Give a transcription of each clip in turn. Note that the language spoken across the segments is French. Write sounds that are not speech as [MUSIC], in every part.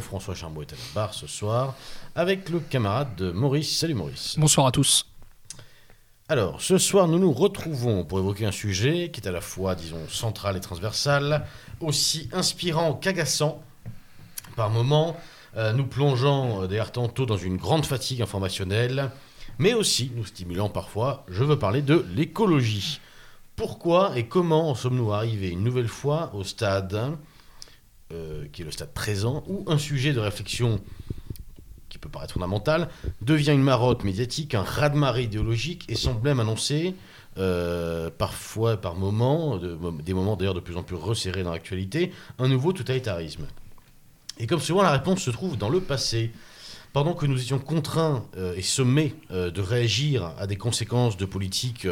François Charbot est à la barre ce soir avec le camarade de Maurice. Salut Maurice. Bonsoir à tous. Alors, ce soir, nous nous retrouvons pour évoquer un sujet qui est à la fois, disons, central et transversal, aussi inspirant qu'agaçant par moments, euh, nous plongeant euh, d'ailleurs tantôt dans une grande fatigue informationnelle, mais aussi nous stimulant parfois. Je veux parler de l'écologie. Pourquoi et comment en sommes-nous arrivés une nouvelle fois au stade? Euh, qui est le stade présent, où un sujet de réflexion qui peut paraître fondamental devient une marotte médiatique, un raz-de-marée idéologique et semble même annoncer, euh, parfois par moments, de- des moments d'ailleurs de plus en plus resserrés dans l'actualité, un nouveau totalitarisme. Et comme souvent, la réponse se trouve dans le passé. Pendant que nous étions contraints euh, et sommés de réagir à des conséquences de politiques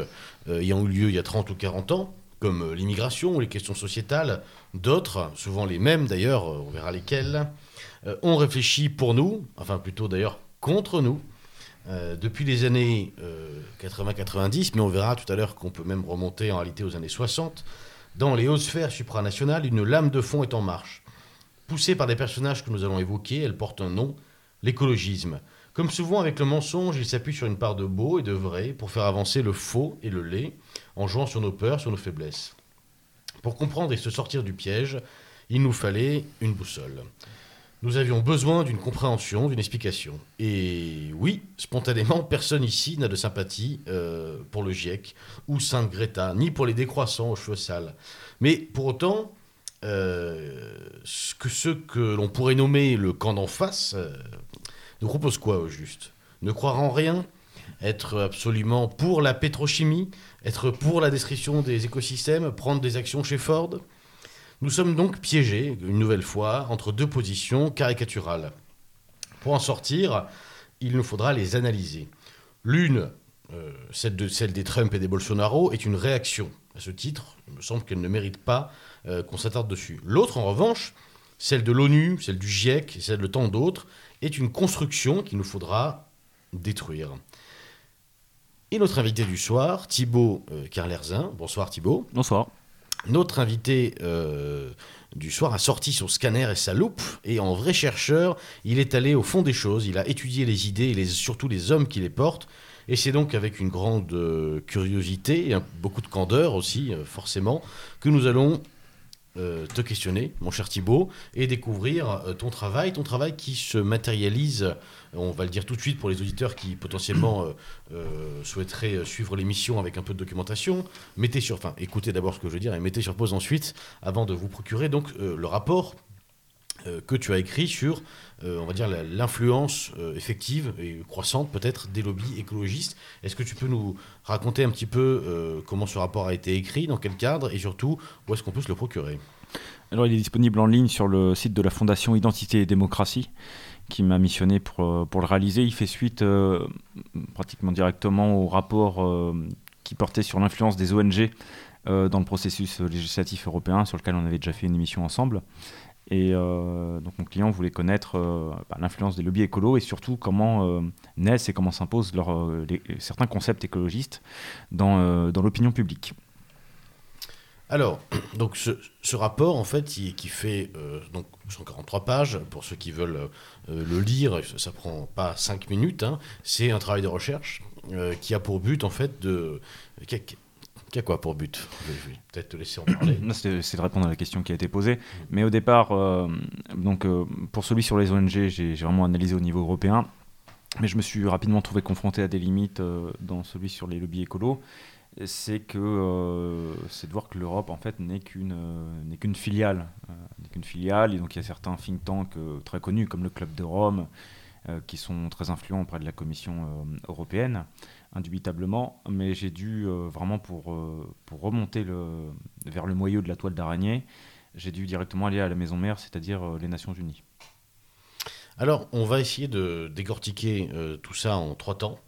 ayant eu lieu il y a 30 ou 40 ans, comme l'immigration ou les questions sociétales, d'autres, souvent les mêmes d'ailleurs, euh, on verra lesquels, euh, ont réfléchi pour nous, enfin plutôt d'ailleurs contre nous, euh, depuis les années euh, 80-90, mais on verra tout à l'heure qu'on peut même remonter en réalité aux années 60, dans les hautes sphères supranationales, une lame de fond est en marche. Poussée par des personnages que nous allons évoquer, elle porte un nom, l'écologisme. Comme souvent avec le mensonge, il s'appuie sur une part de beau et de vrai pour faire avancer le faux et le laid, en jouant sur nos peurs, sur nos faiblesses. Pour comprendre et se sortir du piège, il nous fallait une boussole. Nous avions besoin d'une compréhension, d'une explication. Et oui, spontanément, personne ici n'a de sympathie euh, pour le GIEC ou Sainte Greta, ni pour les décroissants aux cheveux sales. Mais pour autant, euh, ce que ceux que l'on pourrait nommer le camp d'en face euh, nous propose quoi au juste? Ne croire en rien? Être absolument pour la pétrochimie? Être pour la destruction des écosystèmes Prendre des actions chez Ford Nous sommes donc piégés, une nouvelle fois, entre deux positions caricaturales. Pour en sortir, il nous faudra les analyser. L'une, euh, celle, de, celle des Trump et des Bolsonaro, est une réaction. À ce titre, il me semble qu'elle ne mérite pas euh, qu'on s'attarde dessus. L'autre, en revanche, celle de l'ONU, celle du GIEC, et celle de tant d'autres, est une construction qu'il nous faudra détruire. Et notre invité du soir, Thibaut euh, Carlerzin. Bonsoir Thibaut. Bonsoir. Notre invité euh, du soir a sorti son scanner et sa loupe, et en vrai chercheur, il est allé au fond des choses, il a étudié les idées et les- surtout les hommes qui les portent, et c'est donc avec une grande euh, curiosité et un- beaucoup de candeur aussi, euh, forcément, que nous allons euh, te questionner, mon cher Thibaut, et découvrir euh, ton travail, ton travail qui se matérialise, on va le dire tout de suite pour les auditeurs qui potentiellement euh, souhaiteraient suivre l'émission avec un peu de documentation, mettez sur, enfin, écoutez d'abord ce que je veux dire et mettez sur pause ensuite avant de vous procurer donc le rapport que tu as écrit sur, euh, on va dire, l'influence euh, effective et croissante peut-être des lobbies écologistes. Est-ce que tu peux nous raconter un petit peu euh, comment ce rapport a été écrit, dans quel cadre et surtout où est-ce qu'on peut se le procurer? Alors, il est disponible en ligne sur le site de la Fondation Identité et Démocratie, qui m'a missionné pour, euh, pour le réaliser. Il fait suite euh, pratiquement directement au rapport euh, qui portait sur l'influence des ONG euh, dans le processus législatif européen, sur lequel on avait déjà fait une émission ensemble. Et euh, donc, mon client voulait connaître euh, bah, l'influence des lobbies écolos et surtout comment euh, naissent et comment s'imposent certains concepts écologistes dans, dans l'opinion publique. Alors, [CLEARS THROAT] donc ce, rapport, en fait, qui, fait donc 143 pages, pour ceux qui veulent le lire, ça, ça prend pas 5 minutes, hein, c'est un travail de recherche qui a pour but, en fait, de... qui a quoi pour but Je vais- peut-être te laisser en parler. [CLEARS THROAT] C'est de répondre à la question qui a été posée. Mais au départ, euh, donc, euh, pour celui sur les ONG, j'ai vraiment analysé au niveau européen. Mais je me suis rapidement trouvé confronté à des limites euh, dans celui sur les lobbies écolos. C'est que euh, c'est de voir que l'Europe en fait n'est qu'une euh, n'est qu'une filiale, euh, n'est qu'une filiale. Et donc il y a certains think tanks euh, très connus comme le Club de Rome euh, qui sont très influents auprès de la Commission euh, européenne, indubitablement. Mais j'ai dû euh, vraiment pour euh, pour remonter vers le moyeu de la toile d'araignée, j'ai dû directement aller à la maison mère, c'est-à-dire euh, les Nations Unies. Alors, on va essayer de décortiquer tout ça en trois temps.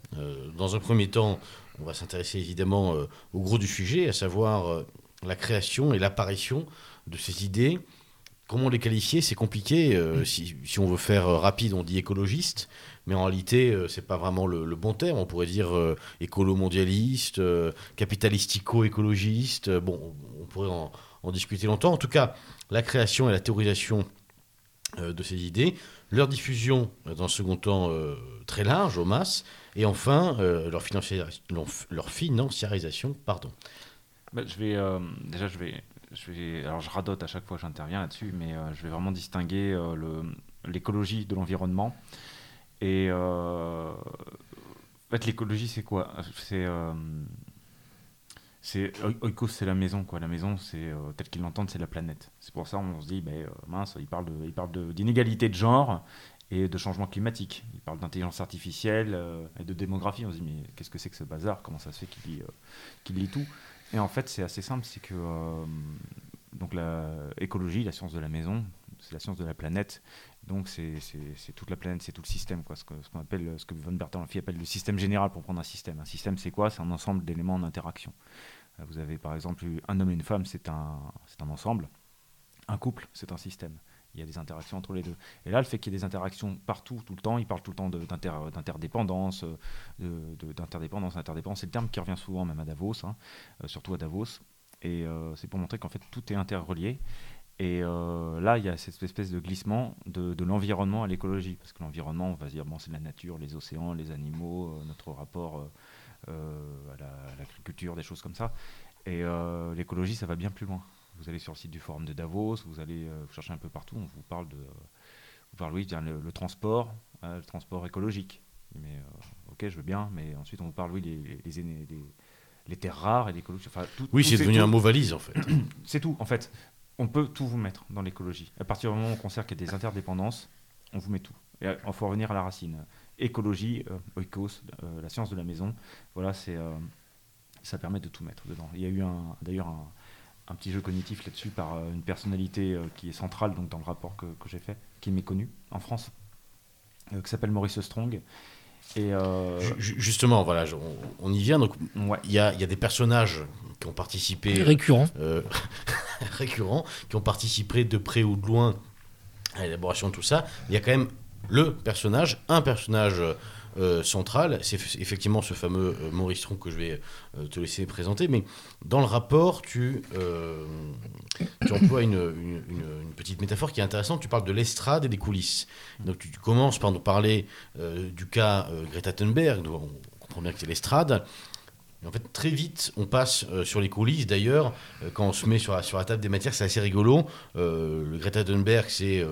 Dans un premier temps, on va s'intéresser évidemment au gros du sujet, à savoir la création et l'apparition de ces idées. Comment les qualifier? C'est compliqué. si, on veut faire rapide, on dit écologiste, mais en réalité, euh, c'est pas vraiment le, bon terme. On pourrait dire euh, écolo-mondialiste, euh, capitalistico-écologiste. Euh, bon, on pourrait en, discuter longtemps. En tout cas, la création et la théorisation de ces idées, leur diffusion dans un second temps très large, aux masses, et enfin leur, leur financiarisation. Pardon. Bah, je vais, déjà, je vais, je vais, alors je radote à chaque fois que j'interviens là-dessus, mais je vais vraiment distinguer l'écologie de l'environnement et euh, en fait, l'écologie, c'est quoi? C'est euh, c'est oikos, c'est la maison quoi. La maison, c'est euh, tel qu'ils l'entendent, c'est la planète. C'est pour ça on se dit, ben, mince, il parle d'inégalité de, genre et de changement climatique. Il parle d'intelligence artificielle et de démographie. On se dit, mais qu'est-ce que c'est que ce bazar? Comment ça se fait qu'il lit, lit tout? Et en fait, c'est assez simple, c'est que donc l'écologie, la science de la maison, c'est la science de la planète. Donc c'est toute la planète, c'est tout le système, quoi, ce que Von Bertalanffy appelle le système général pour prendre un système. Un système, c'est quoi? C'est un ensemble d'éléments en interaction. Euh, vous avez par exemple un homme et une femme, c'est un, ensemble. Un couple, c'est un système. Il y a des interactions entre les deux. Et là, le fait qu'il y ait des interactions partout, tout le temps, il parle tout le temps d'interdépendance, d'interdépendance, d'interdépendance. C'est le terme qui revient souvent, même à Davos, hein, euh, surtout à Davos. Et euh, c'est pour montrer qu'en fait, tout est interrelié. Et euh, là, il y a cette espèce de glissement de, l'environnement à l'écologie. Parce que l'environnement, on va dire, bon, c'est la nature, les océans, les animaux, euh, notre rapport euh, à l'agriculture, des choses comme ça. Et l'écologie, ça va bien plus loin. Vous allez sur le site du Forum de Davos, vous allez vous chercher un peu partout, on vous parle de. Vous parle, oui, le, le transport, le transport écologique. Mais ok, je veux bien, mais ensuite on vous parle, oui, les, les, les terres rares et l'écologie. Enfin, oui, c'est devenu un mot valise en fait. c'est tout. En fait, on peut tout vous mettre dans l'écologie. À partir du moment où on considère qu'il y a des interdépendances, on vous met tout. Et il faut revenir à la racine. Écologie, euh, oikos, euh, la science de la maison, voilà, euh, ça permet de tout mettre dedans. Il y a eu d'ailleurs un, petit jeu cognitif là-dessus par une personnalité qui est centrale donc, dans le rapport que, j'ai fait, qui est méconnu en France, qui s'appelle Maurice Strong. Et Justement, voilà, on, y vient. Donc, il y, a, y, a, des personnages qui ont participé. Récurrents. Euh, [LAUGHS] récurrents, qui ont participé de près ou de loin à l'élaboration de tout ça. Il y a quand même le personnage, un personnage euh, central, c'est effectivement ce fameux euh, Maurice Tron que je vais te laisser présenter, mais dans le rapport, tu, tu emploies une, une, petite métaphore qui est intéressante, tu parles de l'estrade et des coulisses. Donc tu, commences par nous parler du cas Greta Thunberg, on comprend bien que c'est l'estrade, en fait, très vite, on passe euh, sur les coulisses. D'ailleurs, euh, quand on se met sur la, sur la table des matières, c'est assez rigolo. Euh, le Greta Thunberg, c'est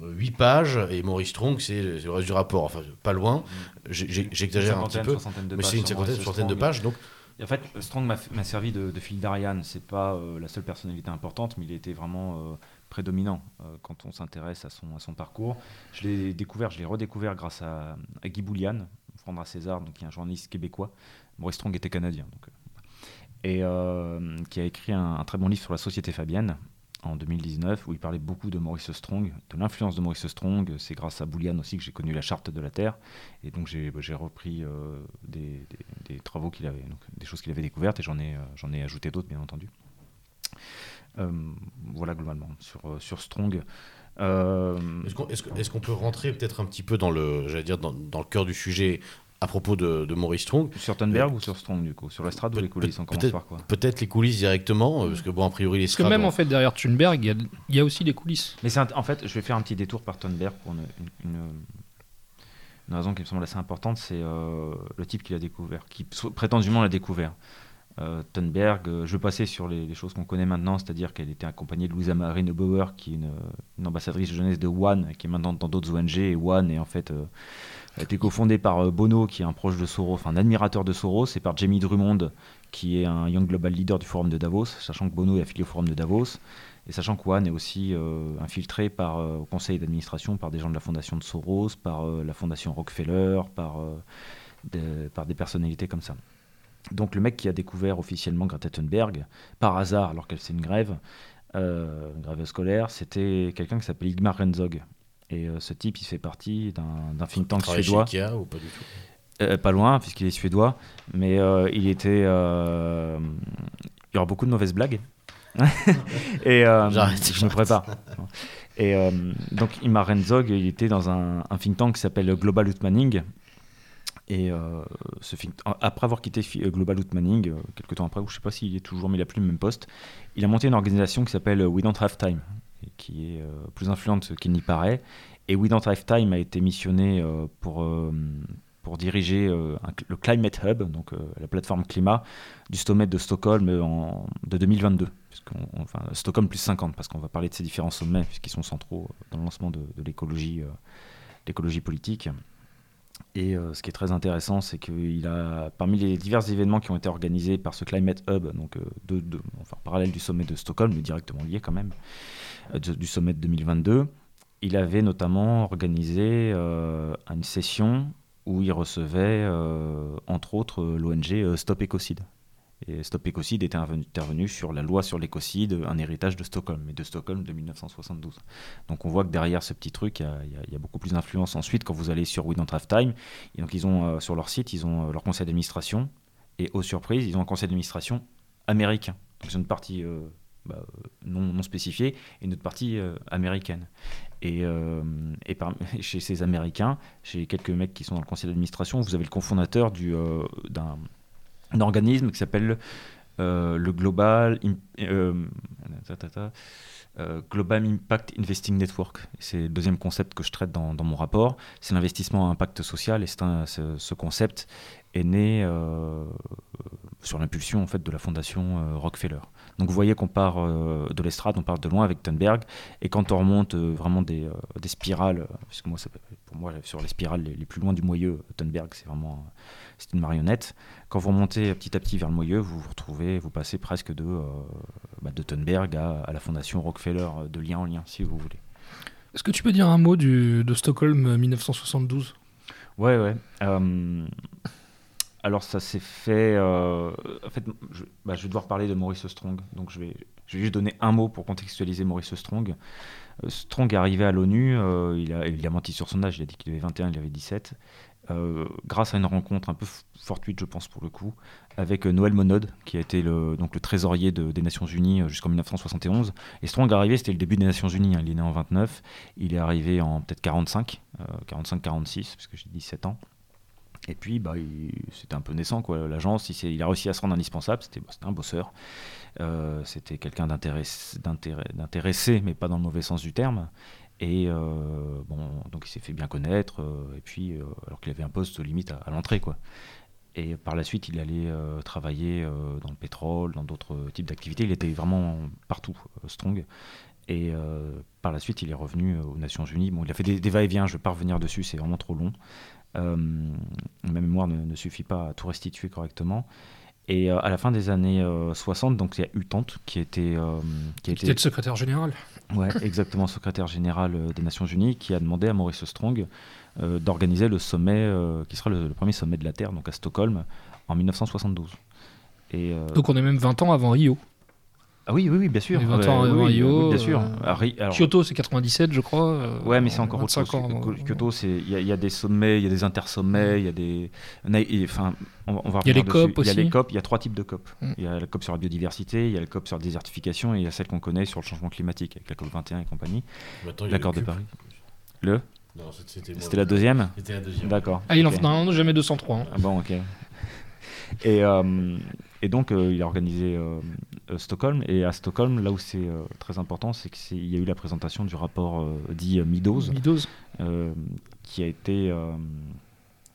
8 pages, et Maurice Strong, c'est le reste du rapport. Enfin, pas loin. J'exagère un petit peu. Mais c'est une cinquantaine, soixantaine de pages. Donc, en fait, Strong m'a servi de, fil d'Ariane. C'est pas la seule personnalité importante, mais il était vraiment prédominant quand on s'intéresse à son, à son parcours. Je l'ai découvert, je l'ai redécouvert grâce à, Guy Boulian, Frandra César, donc qui est un journaliste québécois, Maurice Strong était canadien. Donc, euh, et euh, qui a écrit un, très bon livre sur la société fabienne en 2019 où il parlait beaucoup de Maurice Strong, de l'influence de Maurice Strong. C'est grâce à Boulian aussi que j'ai connu la charte de la Terre. Et donc j'ai bah, repris euh, des, travaux qu'il avait, donc, des choses qu'il avait découvertes et j'en ai, ai ajouté d'autres bien entendu. voilà globalement sur, Strong. Est-ce qu'on peut rentrer peut-être un petit peu dans le, dire, dans, le cœur du sujet à propos de, Maurice Strong. Sur Thunberg ou sur Strong, du coup Sur l'estrade ou les coulisses On commence par quoi Peut-être les coulisses directement, euh, parce que bon, a priori, les Parce que même en fait, derrière Thunberg, il y, a aussi les coulisses. Mais en fait, je vais faire un petit détour par Thunberg pour une, raison qui me semble assez importante c'est euh, le type qui l'a découvert, qui prétendument l'a découvert. Euh, Thunberg, je vais passer sur les, choses qu'on connaît maintenant, c'est-à-dire qu'elle était accompagnée de Louisa Marie Neubauer, qui est une, ambassadrice jeunesse de One, qui est maintenant dans d'autres ONG, et One est en fait a été cofondé par euh, Bono, qui est un proche de Soros, un admirateur de Soros, et par Jamie Drummond, qui est un Young Global Leader du Forum de Davos, sachant que Bono est affilié au Forum de Davos, et sachant que One est aussi euh, infiltré par, euh, au conseil d'administration par des gens de la fondation de Soros, par la fondation Rockefeller, par, des personnalités comme ça. Donc le mec qui a découvert officiellement Greta Thunberg, par hasard, alors qu'elle c'est une grève, grève scolaire, c'était quelqu'un qui s'appelle Igmar Renzog. Et euh, ce type, il fait partie d'un think tank suédois. Chez Ikea, ou pas du tout euh, Pas loin, puisqu'il est suédois. Mais euh, il était. il y aura beaucoup de mauvaises blagues. [LAUGHS] et je me prépare. Et donc Imar Renzog, il était dans un, think tank qui s'appelle Global Utmaning. Et euh, ce think- après avoir quitté Global Outmanning, euh, quelques temps après, ou je sais pas s'il est toujours, mais il a plus le même poste, il a monté une organisation qui s'appelle We Don't Have Time, qui est euh, plus influente qu'il n'y paraît. Et We Don't Have Time a été missionné euh, pour, euh, pour diriger le Climate Hub, donc la plateforme climat du sommet de Stockholm de 2022. puisqu'on- enfin, Stockholm plus 50, parce qu'on va parler de ces différents sommets, puisqu'ils sont centraux dans le lancement de, l'écologie, politique. Et ce qui est très intéressant, c'est qu'il a, parmi les divers événements qui ont été organisés par ce Climate Hub, donc enfin, parallèle du sommet de Stockholm, mais directement lié quand même, du sommet de 2022, il avait notamment organisé euh, une session où il recevait, euh, entre autres, euh, l'ONG euh, Stop Ecocide. Et Stop Ecocide était intervenu, sur la loi sur l'écocide, un héritage de Stockholm, et de Stockholm de 1972. Donc on voit que derrière ce petit truc, il y a, beaucoup plus d'influence. Ensuite, quand vous allez sur We Don't Have Time, donc ils ont euh, sur leur site, ils ont euh, leur conseil d'administration, et aux surprises, ils ont un conseil d'administration américain. Donc c'est une partie euh, bah, non, non et une autre partie euh, américaine. Et, euh, et [LAUGHS] chez ces Américains, chez quelques mecs qui sont dans le conseil d'administration, vous avez le cofondateur du, euh, d'un un organisme qui s'appelle le Global, Global Impact Investing Network. C'est le deuxième concept que je traite dans, dans mon rapport. C'est l'investissement à impact social et c'est un- ce, ce concept est né sur l'impulsion en fait de la fondation Rockefeller. Donc vous voyez qu'on part euh, de l'estrade, on part de loin avec Thunberg et quand on remonte euh, vraiment des, euh, des spirales, puisque moi pour moi sur les spirales les, les plus loin du moyeu, Thunberg c'est vraiment c'est une marionnette. Quand vous remontez petit à petit vers le moyeu, vous vous retrouvez, vous passez presque de, bah, de Thunberg à, à la fondation Rockefeller, de lien en lien, si vous voulez. Est-ce que tu peux dire un mot du, de Stockholm euh, 1972 Ouais, ouais. Euh, alors ça s'est fait... euh, en fait, je, bah, je vais devoir parler de Maurice Strong, donc je vais, juste donner un mot pour contextualiser Maurice Strong. Euh, Strong est arrivé à l'ONU, euh, il, a, menti sur son âge, il a dit qu'il avait 21, il avait 17. euh, grâce à une rencontre un peu fortuite, je pense pour le coup, avec Noël Monod, qui a été le, donc le trésorier de- des Nations Unies jusqu'en 1971. Et Strong est arrivé, c'était le début des Nations Unies, hein, il est né en 29, il est arrivé en peut-être 45, euh, 45-46, parce que j'ai 17 ans. Et puis, bah, c'était un peu naissant, quoi. L'agence, il, a réussi à se rendre indispensable. C'était un bosseur. Euh, c'était quelqu'un d'intéressé, mais pas dans le mauvais sens du terme. Et euh, donc il s'est fait bien connaître. euh, et puis, alors qu'il avait un poste limite à, à l'entrée, quoi. Et par la suite, il allait travailler dans le pétrole, dans d'autres types d'activités. Il était vraiment partout, strong. Et par la suite, il est revenu aux Nations Unies. Bon, il a fait des, des va-et-vient, je ne vais pas revenir dessus, c'est vraiment trop long. Euh, ma mémoire ne, ne suffit pas à tout restituer correctement. Et euh, à la fin des années euh, 60, donc il y a eu Tante qui était, euh, qui était le secrétaire général. ouais, exactement secrétaire général euh, des Nations Unies, qui a demandé à Maurice Strong euh, d'organiser le sommet, euh, qui sera le, le premier sommet de la Terre, donc à Stockholm, en 1972. Et, euh, Donc on est même 20 ans avant Rio. Ah oui, oui, oui, bien sûr. Et 20 Ouais, ans oui, avant oui, Rio, bien sûr. euh, Ah, Ri- alors- Kyoto, c'est 97, je crois. euh, Ouais, mais c'est encore autre 25 chose. ans Kyoto, c'est il y, a- il y a des sommets, il y a des intersommets, il y a des, enfin, on, on va Il y a les COP dessus. Il y a les aussi. COP. Il y a trois types de COP. Mm. Il y a la COP sur la biodiversité, il y a la COP sur la désertification et il y a celle qu'on connaît sur le changement climatique avec la COP 21 et compagnie. Maintenant, il y a L'accord de. Paris. Le, Non, c'était- la deuxième. C'était la deuxième. D'accord. Ah, il en Ok. faut non, non, jamais 203. hein. Ah bon, ok. Et, euh, et donc, euh, il a organisé euh, Stockholm. Et à Stockholm, là où c'est euh, très important, c'est qu'il y a eu la présentation du rapport dit euh, qui a été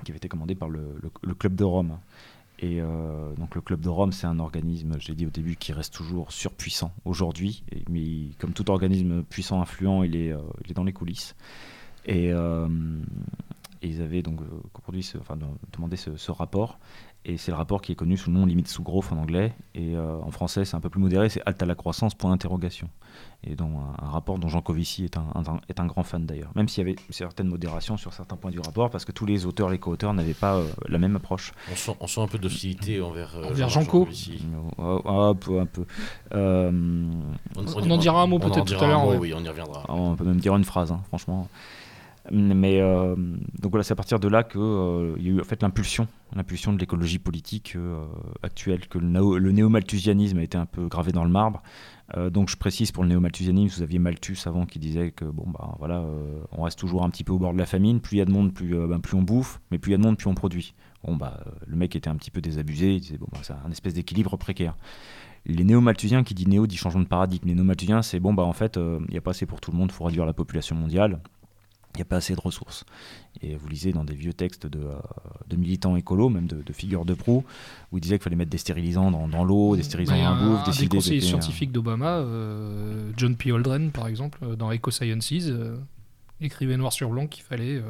qui avait été commandé par le, le- le club de Rome. Et euh, donc le club de Rome, c'est un organisme, je l'ai dit au début, qui reste toujours surpuissant aujourd'hui. Mais comme tout organisme puissant, influent, il est, euh, il est dans les coulisses. Et, euh, et ils avaient donc demandé ce, ce rapport. Et c'est le rapport qui est connu sous le nom limite sous growth en anglais. Et euh, en français, c'est un peu plus modéré, c'est halte à la croissance, point d'interrogation. Et donc un, un rapport dont Jean Covici est un, un- est un grand fan d'ailleurs. Même s'il y avait une certaine modération sur certains points du rapport, parce que tous les auteurs, les co-auteurs n'avaient pas euh, la même approche. On sent, on sent un peu d'hostilité envers, euh, Envers Jean-. Euh, un peu, un peu. Euh, On en dira un mot peut-être tout à l'heure, ouais. Oui, on y reviendra. on peut même dire une phrase, hein, franchement. Mais euh, donc voilà, c'est à partir de là qu'il euh, y a eu en fait l'impulsion, l'impulsion de l'écologie politique euh, actuelle, que le, néo- le néo-malthusianisme a été un peu gravé dans le marbre. Euh, donc je précise pour le néo-malthusianisme, vous aviez Malthus avant qui disait que bon bah voilà, euh, on reste toujours un petit peu au bord de la famine. Plus il y a de monde, plus, euh, ben, plus on bouffe, mais plus il y a de monde, plus on produit. Bon bah euh, le mec était un petit peu désabusé, il disait bon bah c'est un espèce d'équilibre précaire. Les néo-malthusiens, qui dit néo dit changement de paradigme. Les néo-malthusiens, c'est bon bah en fait euh, il n'y a pas assez pour tout le monde, il faut réduire la population mondiale il n'y a pas assez de ressources. Et vous lisez dans des vieux textes de, euh, de militants écolos, même de, de figures de proue, où ils disaient qu'il fallait mettre des stérilisants dans, dans l'eau, des stérilisants il dans la bouffe, des décider conseillers de- scientifiques d'Obama, euh, John P. Aldrin, par exemple, euh, dans Eco Sciences, euh, écrivait noir sur blanc qu'il fallait euh,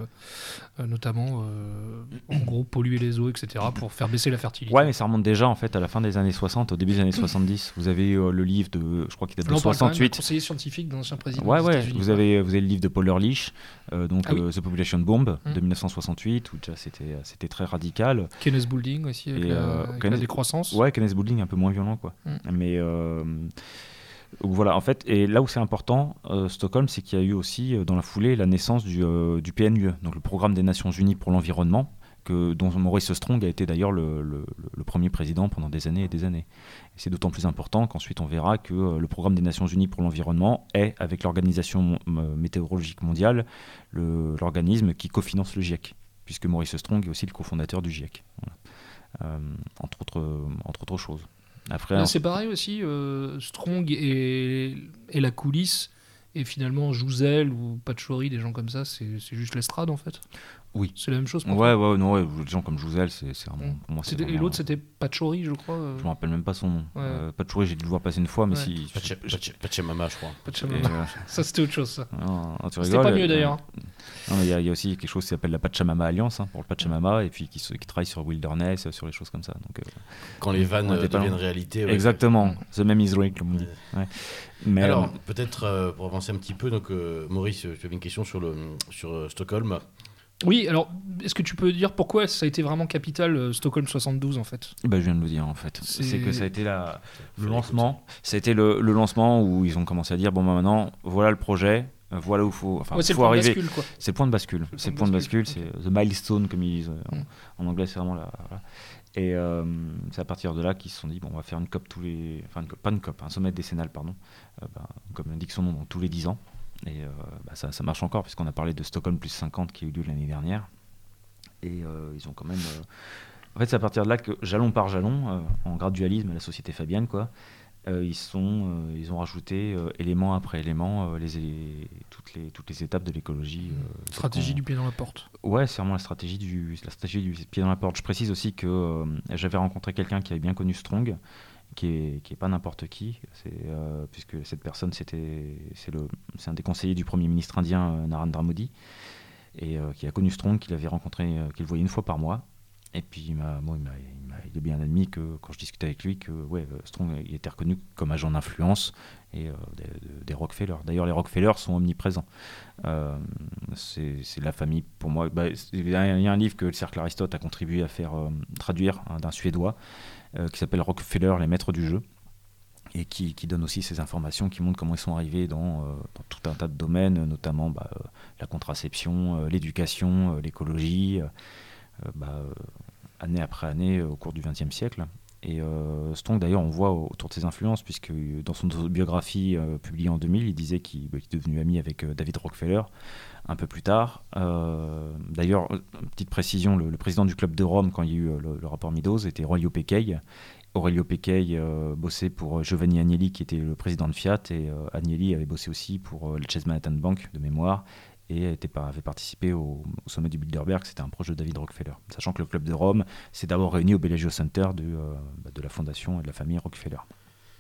euh, notamment, euh, en gros, polluer les eaux, etc., pour faire baisser la fertilité. Ouais, mais ça remonte déjà en fait à la fin des années 60, au début des années 70. Vous avez euh, le livre de, je crois qu'il date de on parle quand même d'un 68. conseiller scientifique d'un ancien président. Ouais, ouais, vous avez, vous avez le livre de Paul Ehrlich, donc Ah oui. The Population Bomb Mm. de 1968, où déjà c'était c'était très radical. Kenneth Boulding aussi, avec, Et, la, avec Kenneth- la décroissance. Ouais, Kenneth Boulding un peu moins violent quoi. Mm. Mais voilà, en fait, et là où c'est important, euh, Stockholm, c'est qu'il y a eu aussi euh, dans la foulée la naissance du, euh, PNUE, donc le Programme des Nations Unies pour l'environnement, dont Maurice Strong a été d'ailleurs le, premier président pendant des années et des années. C'est d'autant plus important qu'ensuite on verra que le Programme des Nations Unies pour l'environnement est, avec l'Organisation météorologique mondiale, le- l'organisme qui cofinance le GIEC, puisque Maurice Strong est aussi le cofondateur du GIEC, entre autres choses. Après, Là, c'est pareil aussi, euh, Strong et, et la coulisse, et finalement Jouzel ou Pachori, des gens comme ça, c'est juste l'estrade en fait. Oui. C'est la même chose pour Ouais, ouais, non, ouais, des gens comme Jouzel, c'est c'est vraiment. Pour moi, c'est C'était- Et vraiment- l'autre, c'était Pachori, je crois. euh, Je me rappelle même pas son nom. Ouais. Euh, Pachori, j'ai dû le voir passer une fois, mais Ouais. si. Pachamama, je crois. Pachamama. euh, Ça, c'était autre chose, ça. non, non, tu C'était pas mieux euh, d'ailleurs. il y, a- il y a aussi quelque chose qui s'appelle la Pachamama Alliance hein, pour le Pachamama et puis qui, travaille sur Wilderness, sur les choses comme ça. Donc, euh, Quand les vannes deviennent réalité. ouais. Exactement, the même Israel, comme on dit. Ouais. Mais, Alors, euh, peut-être euh, pour avancer un petit peu, donc euh, Maurice, tu avais une question sur, le, sur euh, Stockholm. Oui, alors, est-ce que tu peux dire pourquoi ça a été vraiment capital euh, Stockholm 72 en fait? Bah, je viens de le dire en fait. C'est- que ça a été la, le lancement. C'était le, le lancement où ils ont commencé à dire bon, bah, maintenant, voilà le projet, euh, voilà où il faut, enfin, Ouais, C'est le faut point de arriver. bascule, quoi. C'est le point de bascule. le C'est le point de bascule, c'est the milestone comme ils disent euh, Mm. en, en anglais, c'est vraiment voilà. Et euh, c'est à partir de là qu'ils se sont dit bon, on va faire une COP tous les, enfin une COP- pas une COP, un sommet décennal pardon, euh, bah, comme l'indique son nom, donc tous les 10 ans. Et euh, bah, ça, ça marche encore puisqu'on a parlé de Stockholm plus 50 qui a eu lieu l'année dernière. Et euh, ils ont quand même. euh, En fait, c'est à partir de là que jalon par jalon, en gradualisme la société Fabienne, quoi, euh, ils, sont, euh, ils ont rajouté euh, élément après élément les, les- toutes, les, toutes les étapes de l'écologie. Stratégie du pied dans la porte. Ouais, c'est vraiment la stratégie du, la stratégie du pied dans la porte. Je précise aussi que j'avais rencontré quelqu'un qui avait bien connu Strong, qui est, pas n'importe qui, euh, puisque cette personne, c'était, c'est, le, c'est un des conseillers du Premier ministre indien euh, Narendra Modi, et euh, qui a connu Strong, qu'il avait rencontré, qu'il voyait une fois par mois. Et puis, il m'a, moi, il, il, il bien admis que quand je discutais avec lui, que ouais, euh, Strong il était reconnu comme agent d'influence et euh, des, de- des Rockefeller. D'ailleurs, les Rockefeller sont omniprésents. Euh, c'est, la famille, pour moi. bah, il y a un livre que le Cercle Aristote a contribué à faire euh, traduire hein, d'un Suédois euh, qui s'appelle Rockefeller, les maîtres du jeu et qui, qui donne aussi ces informations qui montrent comment ils sont arrivés dans, euh, tout un tas de domaines, notamment bah, euh, la contraception, euh, l'éducation, euh, l'écologie, euh, euh, bah, euh, année après année euh, au cours du XXe siècle. Et euh, Strong, d'ailleurs, on voit autour de ses influences, puisque euh, dans son biographie euh, publiée en 2000, il disait qu'il bah, est devenu ami avec euh, David Rockefeller un peu plus tard. Euh, d'ailleurs, euh, petite précision, le, président du club de Rome, quand il y a eu euh, le, rapport Meadows, était Aurelio Peccei. Aurelio Peccei euh, bossait pour Giovanni Agnelli, qui était le président de Fiat, et euh, Agnelli avait bossé aussi pour euh, la Chase Manhattan Bank, de mémoire, et était avait participé au, au sommet du Bilderberg, c'était un proche de David Rockefeller. Sachant que le club de Rome s'est d'abord réuni au Bellagio Center de, euh, bah, de la fondation et de la famille Rockefeller.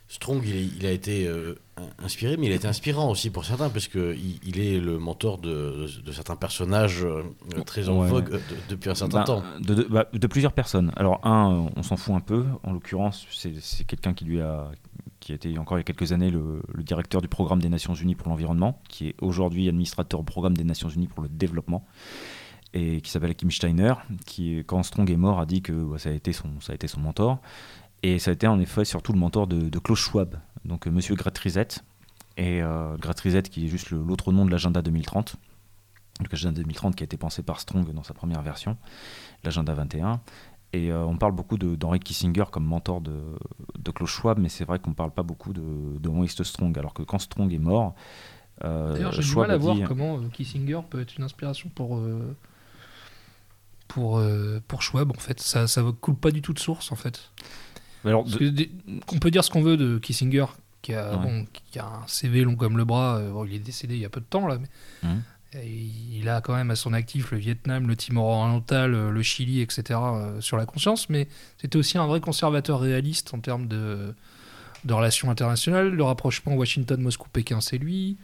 Strong, il, est- il a été euh, inspiré, mais il a été inspirant aussi pour certains, parce qu'il il est le mentor de, de- de certains personnages euh, très en Ouais. vogue de- depuis un certain Bah, temps. Bah, de plusieurs personnes. Alors, un, on s'en fout un peu. En l'occurrence, c'est quelqu'un qui lui a qui était encore il y a quelques années le, directeur du programme des Nations Unies pour l'environnement, qui est aujourd'hui administrateur au programme des Nations Unies pour le développement, et qui s'appelle Kim Steiner, qui, quand Strong est mort, a dit que bah, ça, a été son, mentor. Et ça a été en effet surtout le mentor de, Klaus Schwab, donc euh, monsieur Gretrizet, et euh, Gretrizet qui est juste l'autre nom de l'agenda 2030. donc l'agenda 2030 qui a été pensé par Strong dans sa première version, l'agenda 21. Et euh, on parle beaucoup d'Henry Kissinger comme mentor de, de Klaus Schwab, mais c'est vrai qu'on ne parle pas beaucoup de, de Strong. Alors que quand Strong est mort, euh, D'ailleurs, j'ai du mal à voir comment euh, Kissinger peut être une inspiration pour, pour, pour Schwab. En fait, ça ne coule pas du tout de source, en fait. Alors, on peut dire ce qu'on veut de Kissinger, qui a, bon, qui a un CV long comme le bras. il est décédé il y a peu de temps, là. Mais... Hum. Il a quand même à son actif le Vietnam, le Timor oriental, euh, le Chili, etc. Euh, sur la conscience, mais c'était aussi un vrai conservateur réaliste en termes de, de relations internationales. Le rapprochement Washington-Moscou-Pékin, c'est lui.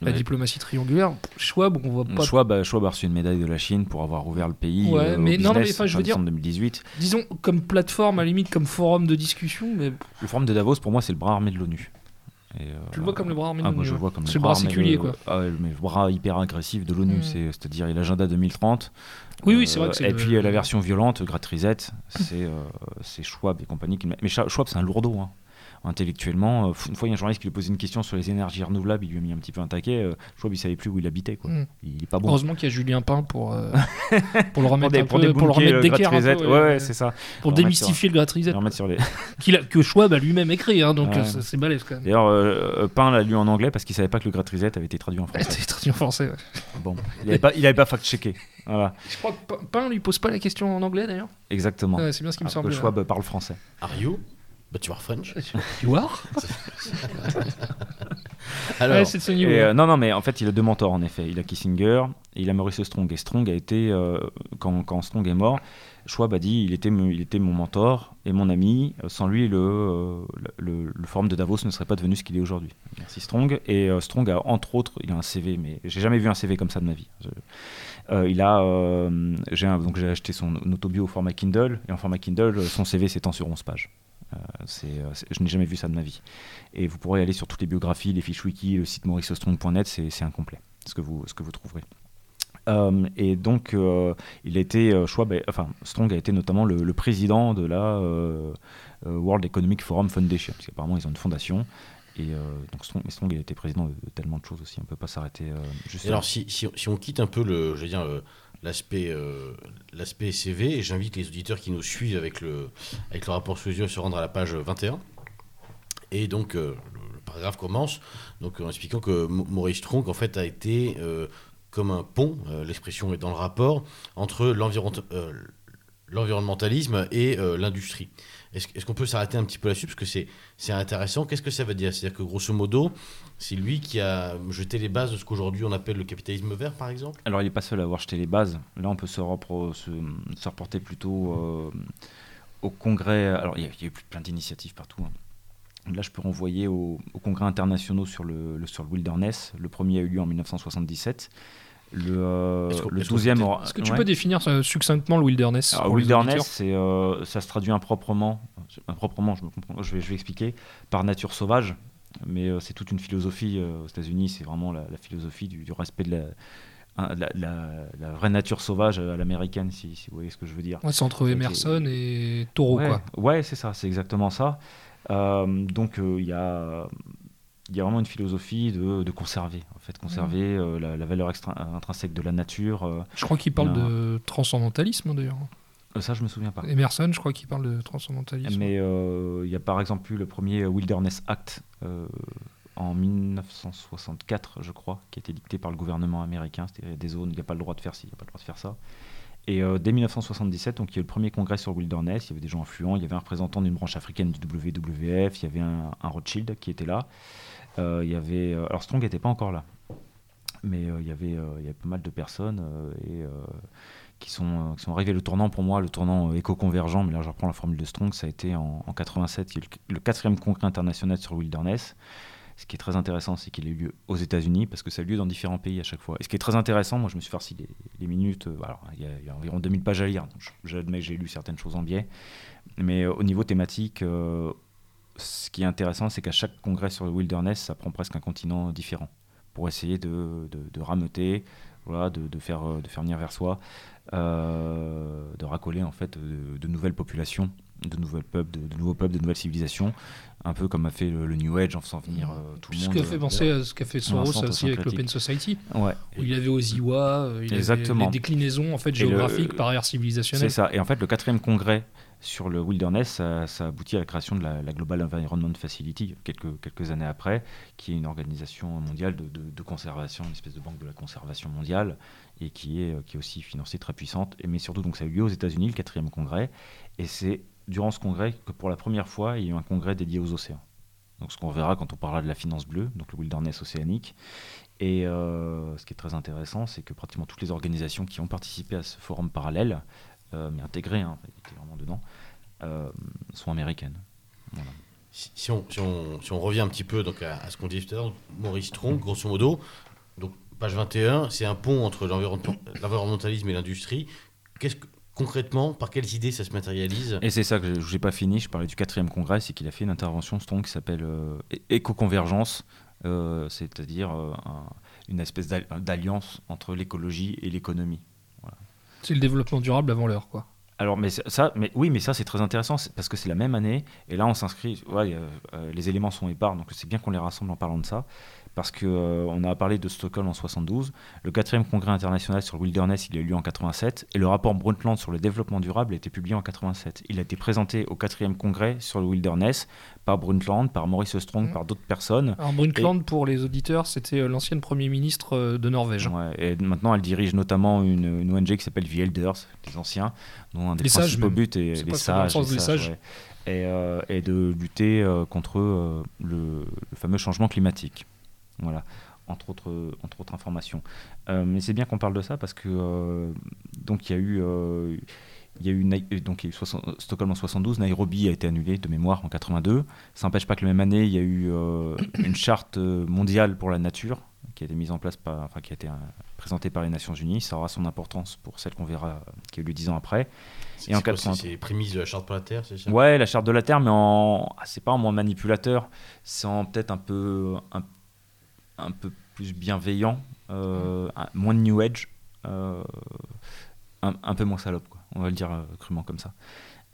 La diplomatie triangulaire, Schwab, on voit pas. Schwab, Schwab a reçu une médaille de la Chine pour avoir ouvert le pays. Ouais, euh, mais non, mais je veux dire, 2018. Disons comme plateforme, à la limite comme forum de discussion. Mais... Le forum de Davos, pour moi, c'est le bras armé de l'ONU. Euh, tu le vois comme le bras armé ah, je vois comme le bras, séculier, quoi. Ah, mais le bras hyper agressif de l'ONU, mm. c'est-à-dire l'agenda 2030. Oui, oui, c'est vrai que Et puis la version violente, Great Reset, c'est euh, Schwab et compagnie. Qui... Mais Schwab, c'est un lourdeau. Hein intellectuellement. Euh, une fois, il y a un journaliste qui lui posait une question sur les énergies renouvelables, il lui a mis un petit peu un taquet. Euh, je crois qu'il savait plus où il habitait. Quoi. Mm. Il est pas bon. Heureusement qu'il y a Julien Pain pour, euh, [LAUGHS] pour le remettre pour, un pour le remettre d'équerre. Ouais, ouais, c'est ça. Pour démystifier le Gratrizet. Sur les... [LAUGHS] a, que Schwab a lui-même écrit, hein, donc c'est balèze quand même. D'ailleurs, Pain l'a lu en anglais parce qu'il savait pas que le Gratrizet avait été traduit en [LAUGHS] français. été traduit en français, Bon, il avait pas, il avait pas fact-checké. Voilà. Je crois que Pain lui pose pas la question en anglais d'ailleurs. Exactement. c'est bien ce qui me semble. Schwab parle français. Are you But you are French. [LAUGHS] You [LAUGHS] are Alors, euh, non, non, mais en fait, il a deux mentors en effet. Il a Kissinger et il a Maurice Strong. Et Strong a été, euh, quand, quand, Strong est mort, Schwab a dit il était, il était mon mentor et mon ami. Sans lui, le, le, le, forum de Davos ne serait pas devenu ce qu'il est aujourd'hui. Merci Strong. Et euh, Strong a, entre autres, il a un CV, mais j'ai jamais vu un CV comme ça de ma vie. il a, j'ai donc j'ai acheté son autobio au format Kindle et en format Kindle, son CV s'étend sur 11 pages. Euh, euh, je n'ai jamais vu ça de ma vie. Et vous pourrez aller sur toutes les biographies, les fiches wiki, le site mauricestrong.net, c'est, incomplet, ce que vous, ce que vous trouverez. Euh, et donc, il a été, enfin, Strong a été notamment le, président de la World Economic Forum Foundation, parce qu'apparemment ils ont une fondation. Et donc Strong, Strong, il a été président de, tellement de choses aussi, on ne peut pas s'arrêter juste. alors, si, si, si, on quitte un peu le, je veux dire, l'aspect euh, CV et j'invite les auditeurs qui nous suivent avec le, avec le rapport sous les yeux à se rendre à la page 21. Et donc euh, le, paragraphe commence donc, en expliquant que Maurice Tronc en fait a été euh, comme un pont, l'expression est dans le rapport, entre l'environnementalisme et l'industrie. Est-ce qu'on peut s'arrêter un petit peu là-dessus? Parce que c'est intéressant. Qu'est-ce que ça veut dire? C'est-à-dire que grosso modo, c'est lui qui a jeté les bases de ce qu'aujourd'hui on appelle le capitalisme vert, par exemple? Alors il n'est pas seul à avoir jeté les bases. Là, on peut se, reporter plutôt euh, au Congrès. Alors il y, a, eu plein d'initiatives partout. Hein. Là, je peux renvoyer au, Congrès internationaux sur le, sur le wilderness. Le premier a eu lieu en 1977. Le, euh, le 12e. Est-ce que tu peux définir succinctement le wilderness Le Wilderness, c'est, euh, ça se traduit improprement, improprement je, me comprends, je, vais, je vais expliquer, par nature sauvage. Mais euh, c'est toute une philosophie aux États-Unis, c'est vraiment la, philosophie du, respect de la, la, vraie nature sauvage à l'américaine, si, si, vous voyez ce que je veux dire. Ouais, c'est entre Emerson et Taureau, ouais, quoi. Ouais, c'est ça, c'est exactement ça. donc il y a il y a vraiment une philosophie de, de conserver, en fait, conserver mmh. euh, la, valeur intrinsèque de la nature. Euh. je crois qu'il parle de transcendantalisme d'ailleurs. Euh, ça, je me souviens pas. Emerson, je crois qu'il parle de transcendantalisme. Mais il y a par exemple eu le premier Wilderness Act en 1964, je crois, qui a été dicté par le gouvernement américain. C'était des zones, il n'y a pas le droit de faire ci, il n'y a pas le droit de faire ça. Et dès 1977, donc, il y a eu le premier congrès sur Wilderness, il y avait des gens influents, il y avait un représentant d'une branche africaine du WWF, il y avait un, un Rothschild qui était là. Euh, il y avait, euh, alors Strong n'était pas encore là, mais euh, il y avait, pas mal de personnes et qui sont, qui sont arrivés. Le tournant pour moi, le tournant éco-convergent, mais là je reprends la formule de Strong, ça a été en, 87, le, quatrième congrès international sur Wilderness. Ce qui est très intéressant, c'est qu'il ait eu lieu aux États-Unis, parce que ça a eu lieu dans différents pays à chaque fois. Et ce qui est très intéressant, moi je me suis farci les, les minutes, alors, il, y a, environ 2000 pages à lire, j'admets j'ai lu certaines choses en biais, mais au niveau thématique, ce qui est intéressant, c'est qu'à chaque congrès sur le wilderness, ça prend presque un continent différent pour essayer de, de, rameuter, voilà, de, de, faire, de faire venir vers soi, euh, de racoler en fait de, nouvelles populations de, nouvelles peuples, de, de nouveaux peuples, de nouvelles civilisations, un peu comme a fait le, le New Age en faisant venir euh, tout le Ce monde. qui a fait penser à ce qu'a fait Soros aussi avec l'Open Society, Ouais. où il avait Oziwa, euh, il Exactement. avait les déclinaisons en fait, le- géographiques par aire C'est civilisationnelle. ça. Et en fait, le quatrième congrès sur le wilderness, ça, aboutit à la création de la, Global Environment Facility quelques, années après, qui est une organisation mondiale de, conservation, une espèce de banque de la conservation mondiale, et qui est, euh, aussi financée très puissante. Et, mais surtout, donc, ça a eu lieu aux États-Unis, le quatrième congrès. Et c'est durant ce congrès que pour la première fois, il y a eu un congrès dédié aux océans. Donc, ce qu'on verra quand on parlera de la finance bleue, donc le wilderness océanique. Et euh, ce qui est très intéressant, c'est que pratiquement toutes les organisations qui ont participé à ce forum parallèle, mais intégrées, hein, ils étaient vraiment dedans, euh, sont américaines. Voilà. Si, si on, si, on, si on revient un petit peu donc, à, à ce qu'on disait tout à l'heure, Maurice Strong, grosso modo, donc, page 21, c'est un pont entre l'environnement- l'environnementalisme et l'industrie. Qu'est-ce que, concrètement, par quelles idées ça se matérialise? Et c'est ça que je n'ai pas fini, je parlais du quatrième congrès, c'est qu'il a fait une intervention Strong qui s'appelle euh, éco-convergence, euh, c'est-à-dire euh, un- une espèce d'al- d'alliance entre l'écologie et l'économie. C'est le développement durable avant l'heure, quoi. Alors, mais ça- mais oui, mais ça c'est très intéressant parce que c'est la même année et là on s'inscrit. Euh, euh, les éléments sont épars, donc c'est bien qu'on les rassemble en parlant de ça parce que euh, on a parlé de Stockholm en 72, le quatrième congrès international sur le wilderness il a eu lieu en 87 et le rapport Brundtland sur le développement durable a été publié en 87. Il a été présenté au quatrième congrès sur le wilderness par Brundtland, par Maurice Strong, Mhm. par d'autres personnes. Alors Brundtland, pour les auditeurs, c'était euh, l'ancienne Premier ministre euh, de Norvège. Ouais, et maintenant, elle dirige notamment une, une ONG qui s'appelle The Elders, les anciens, dont un des Les principaux buts est les sages, les sages, ouais. et, euh, et de lutter euh, contre le, le fameux changement climatique. Voilà, entre autres, entre autres informations. Euh, mais c'est bien qu'on parle de ça parce que euh, donc il y a eu euh, il y a eu donc il y a eu 60 Stockholm en 72, Nairobi a été annulé de mémoire en 82. Ça n'empêche pas que la même année, il y a eu euh, une charte mondiale pour la nature qui a été mise en place par, enfin qui a été euh, présentée par les Nations Unies. Ça aura son importance pour celle qu'on verra qui a eu lieu dix ans après. C'est en c'est quoi, c'est- 80. c'est les prémices de la charte pour la Terre, c'est ça? Ouais, la charte de la Terre, mais en ah, c'est pas en moins manipulateur, c'est en peut-être un peu un, un peu plus bienveillant, euh, un- moins de New Age, euh, un, un peu moins salope, quoi. On va le dire euh, crûment comme ça.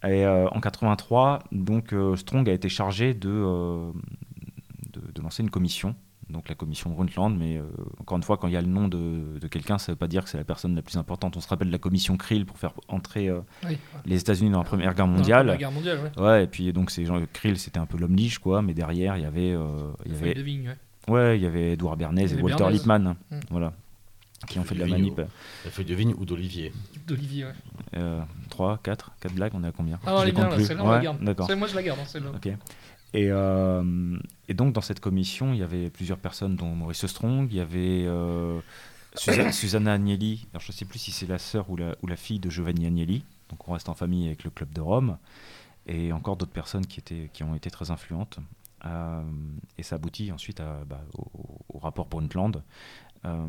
Et en 83, donc Strong a été chargé de, de, de lancer une commission. Donc la commission Brundtland, mais encore une fois, quand il y a le nom de, de quelqu'un, ça ne veut pas dire que c'est la personne la plus importante. On se rappelle de la commission Krill pour faire entrer Oui. les États-Unis dans la Première Guerre la mondiale. Première guerre mondiale, ouais. Ouais, et puis donc ces gens, Krill, c'était un peu l'homme lige, quoi, mais derrière, il y avait, il y Feuille avait, de vigne, ouais. Ouais, il y avait Edouard Bernays et Walter Bernays. Lippmann, Mm. voilà, qui ont fait de la Feuille de manip. vigne La feuille de vigne ou d'olivier. D'Olivier, ouais. Euh, 3, 4, 4 blagues, on est à combien Ah, elle est bien, celle-là, on la garde. D'accord. Celle- Moi, je la garde, hein, celle-là. Ok. Et, euh, et donc dans cette commission, il y avait plusieurs personnes, dont Maurice Strong, il y avait euh, Susa- [COUGHS] Susanna Agnelli, alors je ne sais plus si c'est la sœur ou la, ou la fille de Giovanni Agnelli, donc on reste en famille avec le Club de Rome, et encore d'autres personnes qui, étaient, qui ont été très influentes. Euh, et ça aboutit ensuite à, bah, au, au rapport Brundtland, euh,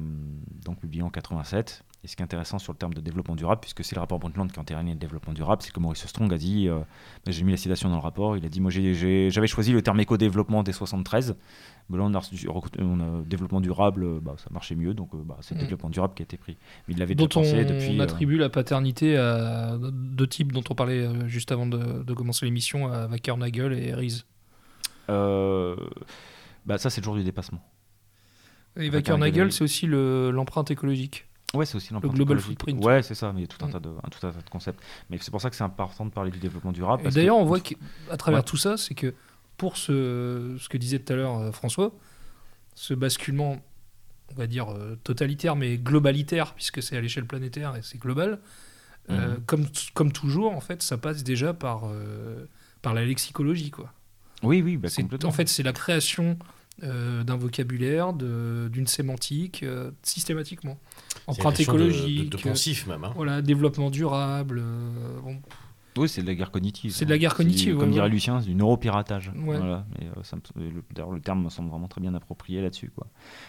donc publié en 87. Et ce qui est intéressant sur le terme de développement durable, puisque c'est le rapport Brundtland qui a entériné le développement durable, c'est que Maurice Strong a dit, euh, bah, j'ai mis la citation dans le rapport, il a dit, moi j'avais choisi le terme éco-développement dès 73, mais là on a, on a développement durable, bah, ça marchait mieux, donc bah, c'est le Mm. développement durable qui a été pris. Mais il l'avait déjà on, pensé depuis... euh, attribue la paternité à deux types dont on parlait juste avant de, de commencer l'émission, à Wackernagel et Rees. Euh, bah, ça c'est le jour du dépassement. Et Wackernagel, c'est aussi le- l'empreinte écologique. Ouais, c'est aussi l'empreinte global écologique. footprint. Ouais, c'est ça, mais il y a tout un, tas de, un, tout un tas de concepts. Mais c'est pour ça que c'est important de parler du développement durable. D'ailleurs, on voit qu'à travers Ouais. tout ça, c'est que pour ce, ce que disait tout à l'heure euh, François, ce basculement, on va dire euh, totalitaire, mais globalitaire, puisque c'est à l'échelle planétaire et c'est global, euh, Mhm. comme, comme toujours, en fait, ça passe déjà par, euh, par la lexicologie. Quoi. Oui, oui, bah, C'est- complètement. en fait, c'est la création euh, d'un vocabulaire, de- d'une sémantique, euh, systématiquement. Empreinte de- écologique, De, de poncif même. hein. voilà, développement durable. euh, bon, Oui, c'est de la guerre cognitive. C'est de la guerre cognitive, Comme ouais, dirait. Lucien, c'est du neuropiratage. Ouais. Voilà. Euh, d'ailleurs, le terme me semble vraiment très bien approprié là-dessus. Quoi.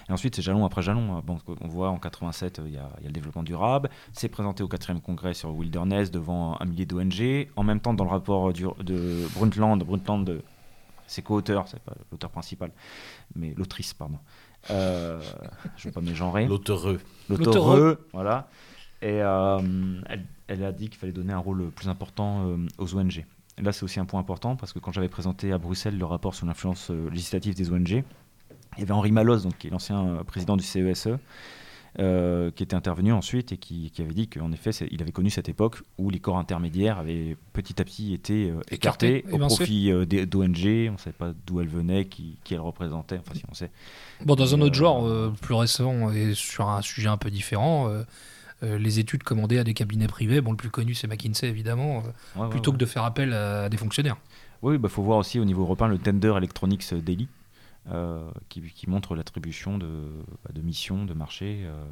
Et ensuite, c'est jalon après jalon. hein. Bon, on voit en 87, euh, il y, a, il y a le développement durable. C'est présenté au 4e congrès sur Wilderness devant un millier d'ONG. En même temps, dans le rapport du- de Brundtland, Brundtland, c'est co-auteur, c'est pas l'auteur principal, mais l'autrice, pardon. Euh, je ne veux pas mégenrer. L'auteureux. L'auteureux, voilà. Et euh, elle, elle a dit qu'il fallait donner un rôle plus important euh, aux ONG. là c'est aussi un point important parce que quand j'avais présenté à Bruxelles le rapport sur l'influence euh, législative des ONG, il y avait Henri Malos, donc, qui est l'ancien euh, président du CESE, euh, qui était intervenu ensuite et qui, qui avait dit qu'en effet, il avait connu cette époque où les corps intermédiaires avaient petit à petit été euh, Écartés, écartés au profit euh, des- d'ONG. On ne savait pas d'où elles venaient, qui, qui elles représentaient. Enfin, si on sait. Bon, dans un Euh, autre genre euh, plus récent et sur un sujet un peu différent, euh, euh, les études commandées à des cabinets privés, bon, le plus connu c'est McKinsey évidemment, euh, Ouais, plutôt ouais. que de faire appel à des fonctionnaires. Oui, il faut voir aussi au niveau européen le Tender Electronics Daily, euh, qui, qui montre l'attribution de, bah, de missions, de marchés euh,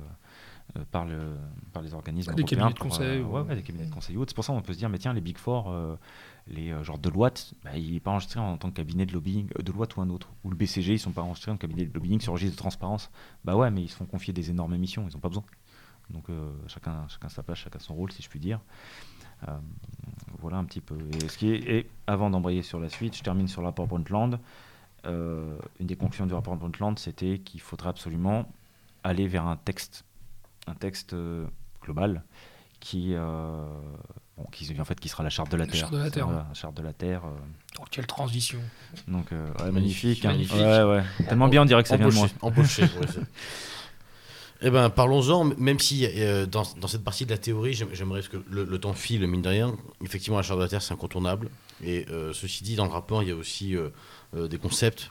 euh, par, le, par les organismes Des européens. cabinets de pour, conseil, euh, ou- ouais, ouais, des cabinets de conseil. ou autres. C'est pour ça qu'on peut se dire, mais tiens, les Big Four, euh, les euh, genre Deloitte, bah, il n'est pas enregistré en tant que cabinet de lobbying, euh, Deloitte ou un autre. Ou le BCG, ils ne sont pas enregistrés en cabinet de lobbying sur le registre de transparence. Bah ouais, mais ils se font confier des énormes missions, ils n'ont pas besoin. Donc euh, chacun, chacun sa place, chacun son rôle, si je puis dire. Euh, voilà un petit peu. Et, ce qui est, et avant d'embrayer sur la suite, je termine sur le rapport Brundtland. Euh, une des conclusions du rapport Brundtland, c'était qu'il faudrait absolument aller vers un texte, un texte euh, global qui, euh, bon, qui, en fait, qui sera la charte de la La Terre. charte de la Terre, Voilà, la charte de la Terre. euh, Oh, quelle transition? Donc, euh, ouais, Magnifique, magnifique. hein. magnifique. Ouais, ouais. Tellement bien, on dirait que ça vient de moi. Embauché, [LAUGHS] embauché, Eh ben, parlons-en, même si euh, dans, dans cette partie de la théorie, j'aim- j'aimerais que le, le temps file, mine de rien. Effectivement, la charte de la Terre, c'est incontournable. Et euh, ceci dit, dans le rapport, il y a aussi des concepts.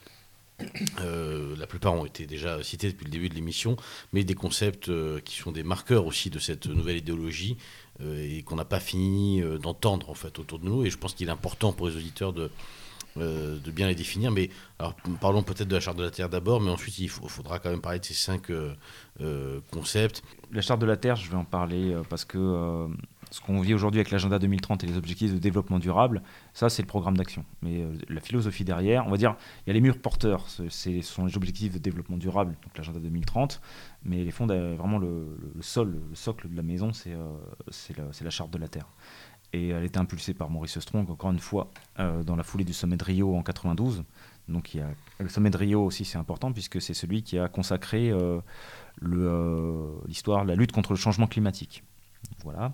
euh, la plupart ont été déjà cités depuis le début de l'émission, mais des concepts euh, qui sont des marqueurs aussi de cette nouvelle idéologie euh, et qu'on n'a pas fini euh, d'entendre en fait autour de nous. Et je pense qu'il est important pour les auditeurs de, euh, de bien les définir. Mais parlons peut-être de la charte de la Terre d'abord, mais ensuite il faudra quand même parler de ces cinq euh, euh, concepts. La charte de la Terre, je vais en parler euh, parce que euh, ce qu'on vit aujourd'hui avec l'agenda 2030 et les objectifs de développement durable, ça c'est le programme d'action. Mais euh, la philosophie derrière, on va dire, il y a les murs porteurs, ce sont les objectifs de développement durable, donc l'agenda 2030, mais les fonds, vraiment le, sol, le socle de la maison, c'est euh, la, charte de la Terre. Et elle était impulsée par Maurice Strong, encore une fois, euh, dans la foulée du sommet de Rio en 92. Donc le sommet de Rio aussi, c'est important, puisque c'est celui qui a consacré l'histoire, la lutte contre le changement climatique. Voilà.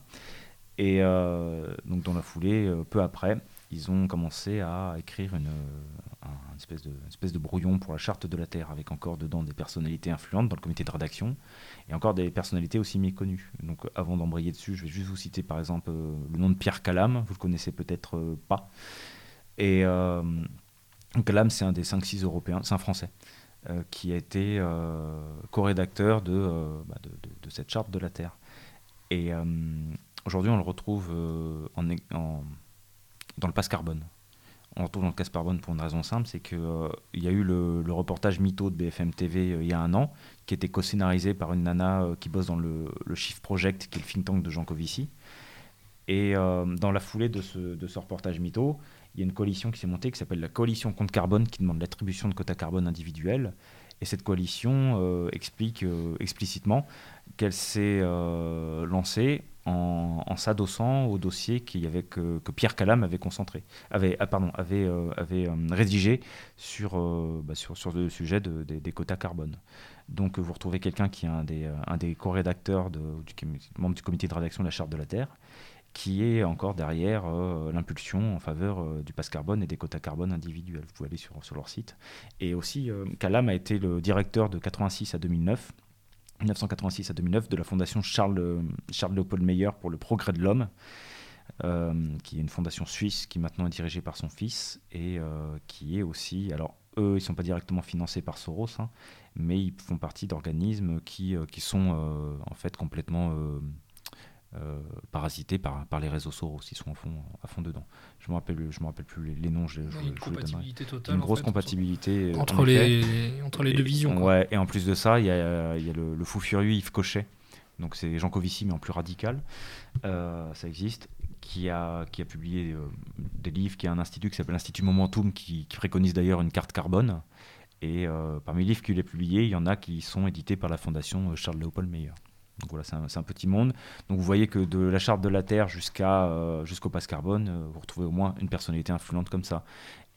Et euh, donc dans la foulée, euh, peu après, ils ont commencé à écrire une, euh, un- une espèce, de, brouillon pour la charte de la Terre, avec encore dedans des personnalités influentes dans le comité de rédaction, et encore des personnalités aussi méconnues. Donc avant d'embrayer dessus, je vais juste vous citer par exemple le nom de Pierre Calam, vous le connaissez peut-être pas. Et euh, c'est un des 5-6 Européens, c'est un Français, qui a été co-rédacteur de, bah, de, de- cette charte de la Terre. Et aujourd'hui, on le retrouve euh, dans le passe carbone. On le retrouve dans le passe carbone pour une raison simple, c'est qu'il y a eu le, reportage Mytho de BFM TV euh, il y a un an, qui était co-scénarisé par une nana euh, qui bosse dans le, le Shift Project, qui est le think tank de Jean Covici. Et euh, dans la foulée de ce, reportage Mytho, il y a une coalition qui s'est montée qui s'appelle la Coalition contre carbone, qui demande l'attribution de quotas carbone individuels. Et cette coalition euh, explique euh, explicitement qu'elle s'est euh, lancée en, s'adossant au dossier que, Pierre Calam avait concentré, avait, ah, pardon, avait, euh, avait euh, rédigé sur, bah, sur, sur le sujet de- des- quotas carbone. Donc vous retrouvez quelqu'un qui est un des, un des co-rédacteurs, de- du, membre du comité de rédaction de la Charte de la Terre, qui est encore derrière l'impulsion en faveur du passe carbone et des quotas carbone individuels. Vous pouvez aller sur, sur leur site. Et aussi, euh, Calam a été le directeur de 86 à 2009, 1986 à 2009, de la fondation Charles, euh, Charles Léopold Meyer pour le progrès de l'homme, euh, qui est une fondation suisse qui maintenant est dirigée par son fils et euh, qui est aussi, alors eux, ils ne sont pas directement financés par Soros, hein, mais ils font partie d'organismes qui, qui sont en fait complètement euh, parasités par, par les réseaux Soros, ils sont à fond, à fond dedans. Je ne me rappelle, je me rappelle plus les, les noms, je, je, une je compatibilité totale. une en grosse fait, compatibilité. Entre, les, entre les deux Et- visions. quoi. Ouais, et en plus de ça, il y a, il y a le, le fou furieux Yves Cochet. Donc c'est Jean Covici, mais en plus radical. Euh, ça existe. Qui a, qui a publié euh, des livres, qui a un institut qui s'appelle l'Institut Momentum, qui, qui préconise d'ailleurs une carte carbone. Et euh, parmi les livres qu'il a publiés, il y en a qui sont édités par la fondation Charles Léopold Meyer. Donc voilà, c'est un, petit monde. Donc vous voyez que de la charte de la Terre jusqu'à, euh, jusqu'au passe carbone, euh, vous retrouvez au moins une personnalité influente comme ça.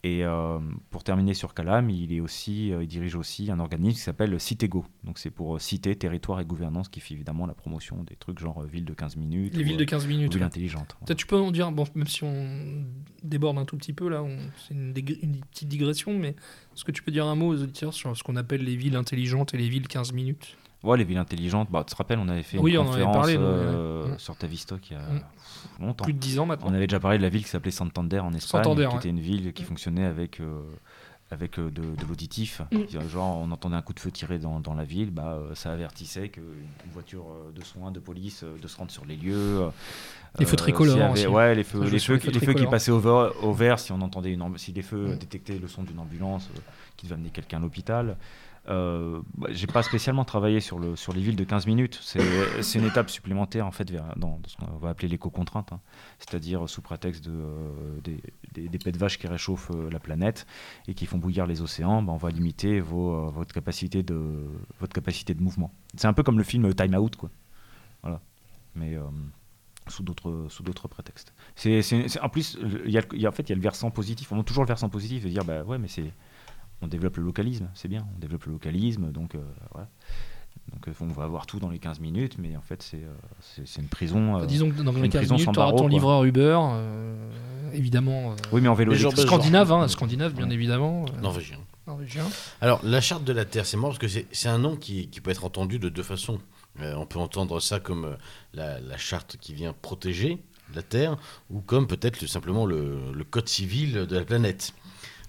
Et euh, pour terminer sur Calam, il, est aussi, euh, il dirige aussi un organisme qui s'appelle Citego. Donc c'est pour euh, cité, territoire et gouvernance qui fait évidemment la promotion des trucs genre ville de 15 minutes. Les ou, villes de euh, 15 ou minutes. ville ouais. intelligente. Peut-être tu peux en dire, bon, même si on déborde un tout petit peu là, c'est une, une petite digression, mais est-ce que tu peux dire un mot aux auditeurs sur ce qu'on appelle les villes intelligentes et les villes 15 minutes? Ouais, les villes intelligentes. Bah, tu te rappelles, on avait fait Oui, une on en avait conférence parlé, euh, ouais. Sur Tavistock il y a Mm. longtemps. Plus de 10 ans On maintenant. avait déjà parlé de la ville qui s'appelait Santander en Espagne, Santander, qui ouais. était une ville qui fonctionnait avec, euh, avec euh, de, de l'auditif. Mm. Genre, on entendait un coup de feu tiré dans, dans la ville, bah, euh, ça avertissait qu'une voiture de soins, de police, euh, de se rendre sur les lieux. euh, Les feux tricolores avait- aussi. Ouais, les feux, les feux, les qui- feux les feux qui tricolores. passaient au, ver- au vert si on entendait une si les feux détectaient le son d'une ambulance euh, qui devait amener quelqu'un à l'hôpital. Euh, bah, j'ai pas spécialement travaillé sur, le, sur les villes de 15 minutes. C'est c'est une étape supplémentaire en fait vers, dans, ce qu'on va appeler l'éco-contrainte, hein. c'est-à-dire sous prétexte de, euh, des, des, des pets de vaches qui réchauffent euh, la planète et qui font bouillir les océans, bah, on va limiter vos, euh, votre, capacité de, votre capacité de mouvement. C'est un peu comme le film Time Out, quoi. Mais euh, sous d'autres sous d'autres prétextes. C'est en plus il y a, en fait il y a le versant positif. On a toujours le versant positif de dire bah ouais mais c'est on développe le localisme, c'est bien, on développe le localisme, donc euh, voilà. Donc euh, on va avoir tout dans les 15 minutes, mais en fait c'est euh, c'est c'est une prison. euh, Disons que dans les une 15 prison minutes, tu auras ton livreur Uber, euh, évidemment. euh, Oui mais en vélo. Genre- scandinave, hein, scandinave bien évidemment. euh, Norvégien. norvégien. Alors, la charte de la Terre, c'est marrant parce que c'est c'est un nom qui, qui peut être entendu de deux façons. Euh, on peut entendre ça comme la, la charte qui vient protéger la Terre, ou comme peut-être le- simplement le, le code civil de la planète.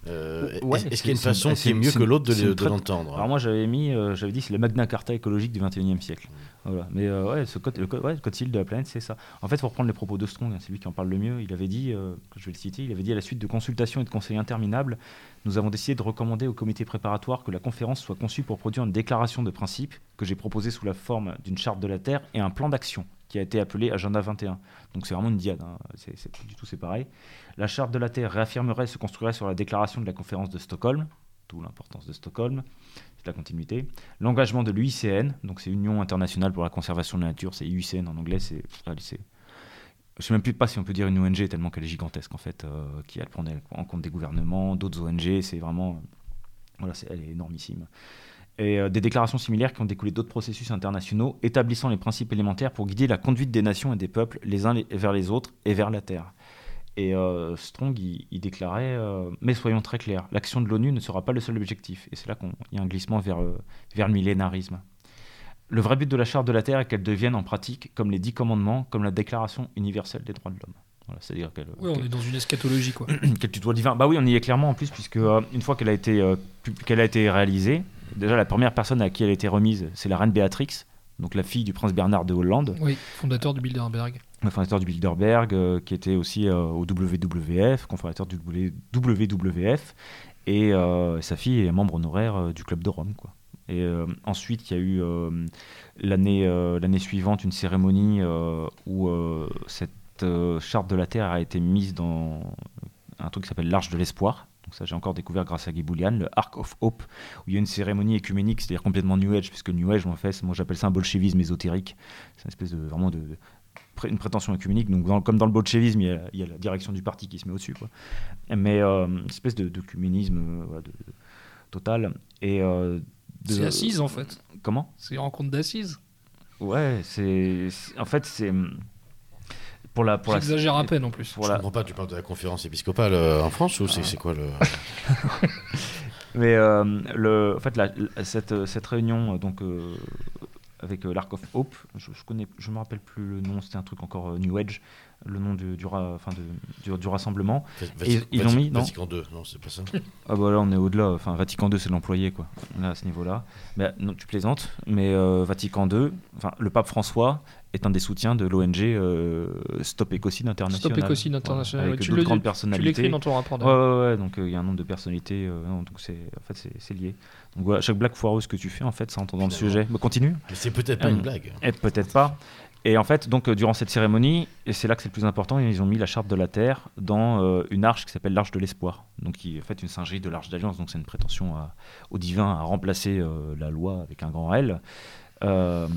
Euh, Ouais, Est-ce qu'il y a une façon qui c'est est mieux que l'autre de, l'entendre Alors moi j'avais mis, euh, j'avais dit c'est le Magna Carta écologique du 21e siècle. Voilà. Mais euh, ouais, ce code, le, code, ouais, le code civil de la planète, c'est ça. En fait, faut reprendre les propos de Strong, hein, c'est lui qui en parle le mieux. Il avait dit, euh, je vais le citer, il avait dit à la suite de consultations et de conseils interminables, nous avons décidé de recommander au comité préparatoire que la conférence soit conçue pour produire une déclaration de principe que j'ai proposée sous la forme d'une charte de la Terre et un plan d'action qui a été appelé Agenda 21. Donc c'est vraiment une diade, hein. c'est du tout c'est pareil. La charte de la Terre réaffirmerait se construirait sur la déclaration de la conférence de Stockholm, d'où l'importance de Stockholm, c'est la continuité. L'engagement de l'UICN, donc c'est Union internationale pour la conservation de la nature, c'est IUCN en anglais, c'est. Je sais même plus pas si on peut dire une ONG tellement qu'elle est gigantesque en fait, euh, qui elle prend en compte des gouvernements, d'autres ONG, c'est vraiment. Voilà, c'est- elle est énormissime. Et euh, des déclarations similaires qui ont découlé d'autres processus internationaux établissant les principes élémentaires pour guider la conduite des nations et des peuples les uns vers les autres et vers la Terre. Et euh, Strong, il, il déclarait, euh, mais soyons très clairs, l'action de l'ONU ne sera pas le seul objectif. Et c'est là qu'il y a un glissement vers, vers le millénarisme. Le vrai but de la Charte de la Terre est qu'elle devienne en pratique comme les dix commandements, comme la Déclaration universelle des droits de l'homme. Voilà, C'est-à-dire qu'elle Ouais, on est dans une eschatologie quoi. [CLEARS THROAT] qu'elle tutoie divin. Bah oui, on y est clairement en plus, puisque euh, une fois qu'elle a, été, euh, qu'elle a été réalisée, déjà la première personne à qui elle a été remise, c'est la reine Béatrix, donc la fille du prince Bernard de Hollande, Oui, fondateur du Bilderberg. le fondateur du Bilderberg, euh, qui était aussi au WWF, cofondateur du WWF, et sa fille est membre honoraire du Club de Rome. Quoi. Et euh, ensuite, il y a eu euh, l'année euh, l'année suivante une cérémonie où euh, cette euh, charte de la Terre a été mise dans un truc qui s'appelle l'Arche de l'Espoir. Donc ça, j'ai encore découvert grâce à Guy Boulian, le Ark of Hope, où il y a une cérémonie écuménique, c'est-à-dire complètement New Age, puisque New Age, en fait, moi j'appelle ça un bolchevisme ésotérique. C'est une espèce de vraiment de, une prétention écuménique. Donc dans- comme dans le bolchevisme, il y, a, il y a la direction du parti qui se met au-dessus, quoi. Mais euh, une espèce de d'œcuménisme euh, voilà, de- de- total. Et euh, de- C'est assise en fait. Comment? C'est une rencontre d'assises. Ouais, c'est c'est- en fait c'est pour la pour la J'exagère à peine en plus. pour Je la- comprends pas, tu parles de la conférence épiscopale euh, en France ou c'est c'est quoi le. [LAUGHS] Mais euh, le, en fait, la- la- cette, cette réunion euh, donc, euh, avec euh, l'Ark of Hope, je, je connais, je me rappelle plus le nom, c'était un truc encore euh, New Age, le nom du, du, ra- enfin, de- du, du rassemblement. Vati- ils Vati- l'ont mis, non Vatican II, non, c'est pas ça. [LAUGHS] Ah bah là, on est au-delà, enfin Vatican II, c'est l'employé, quoi, là, à ce niveau-là. Mais, non, tu plaisantes, mais euh, Vatican II, enfin, le pape François est un des soutiens de l'ONG euh, Stop Écocide International. Stop Écocide International, avec ouais, tu d'autres le- grandes Tu personnalités. l'écris dans ton rapport Ouais, ouais, ouais, donc euh, il y a un nombre de personnalités, euh, non, donc c'est en fait c'est lié. Donc voilà, chaque blague foireuse que tu fais en fait, ça entre dans le sujet. Mais continue. Mais c'est peut-être pas Euh, une blague. Et peut-être pas. Et en fait, donc euh, durant cette cérémonie, et c'est là que c'est le plus important, ils ont mis la charte de la Terre dans euh, une arche qui s'appelle l'arche de l'espoir. Donc qui est en fait une singerie de l'arche d'alliance. Donc c'est une prétention à- au divin à remplacer euh, la loi avec un grand L. Euh,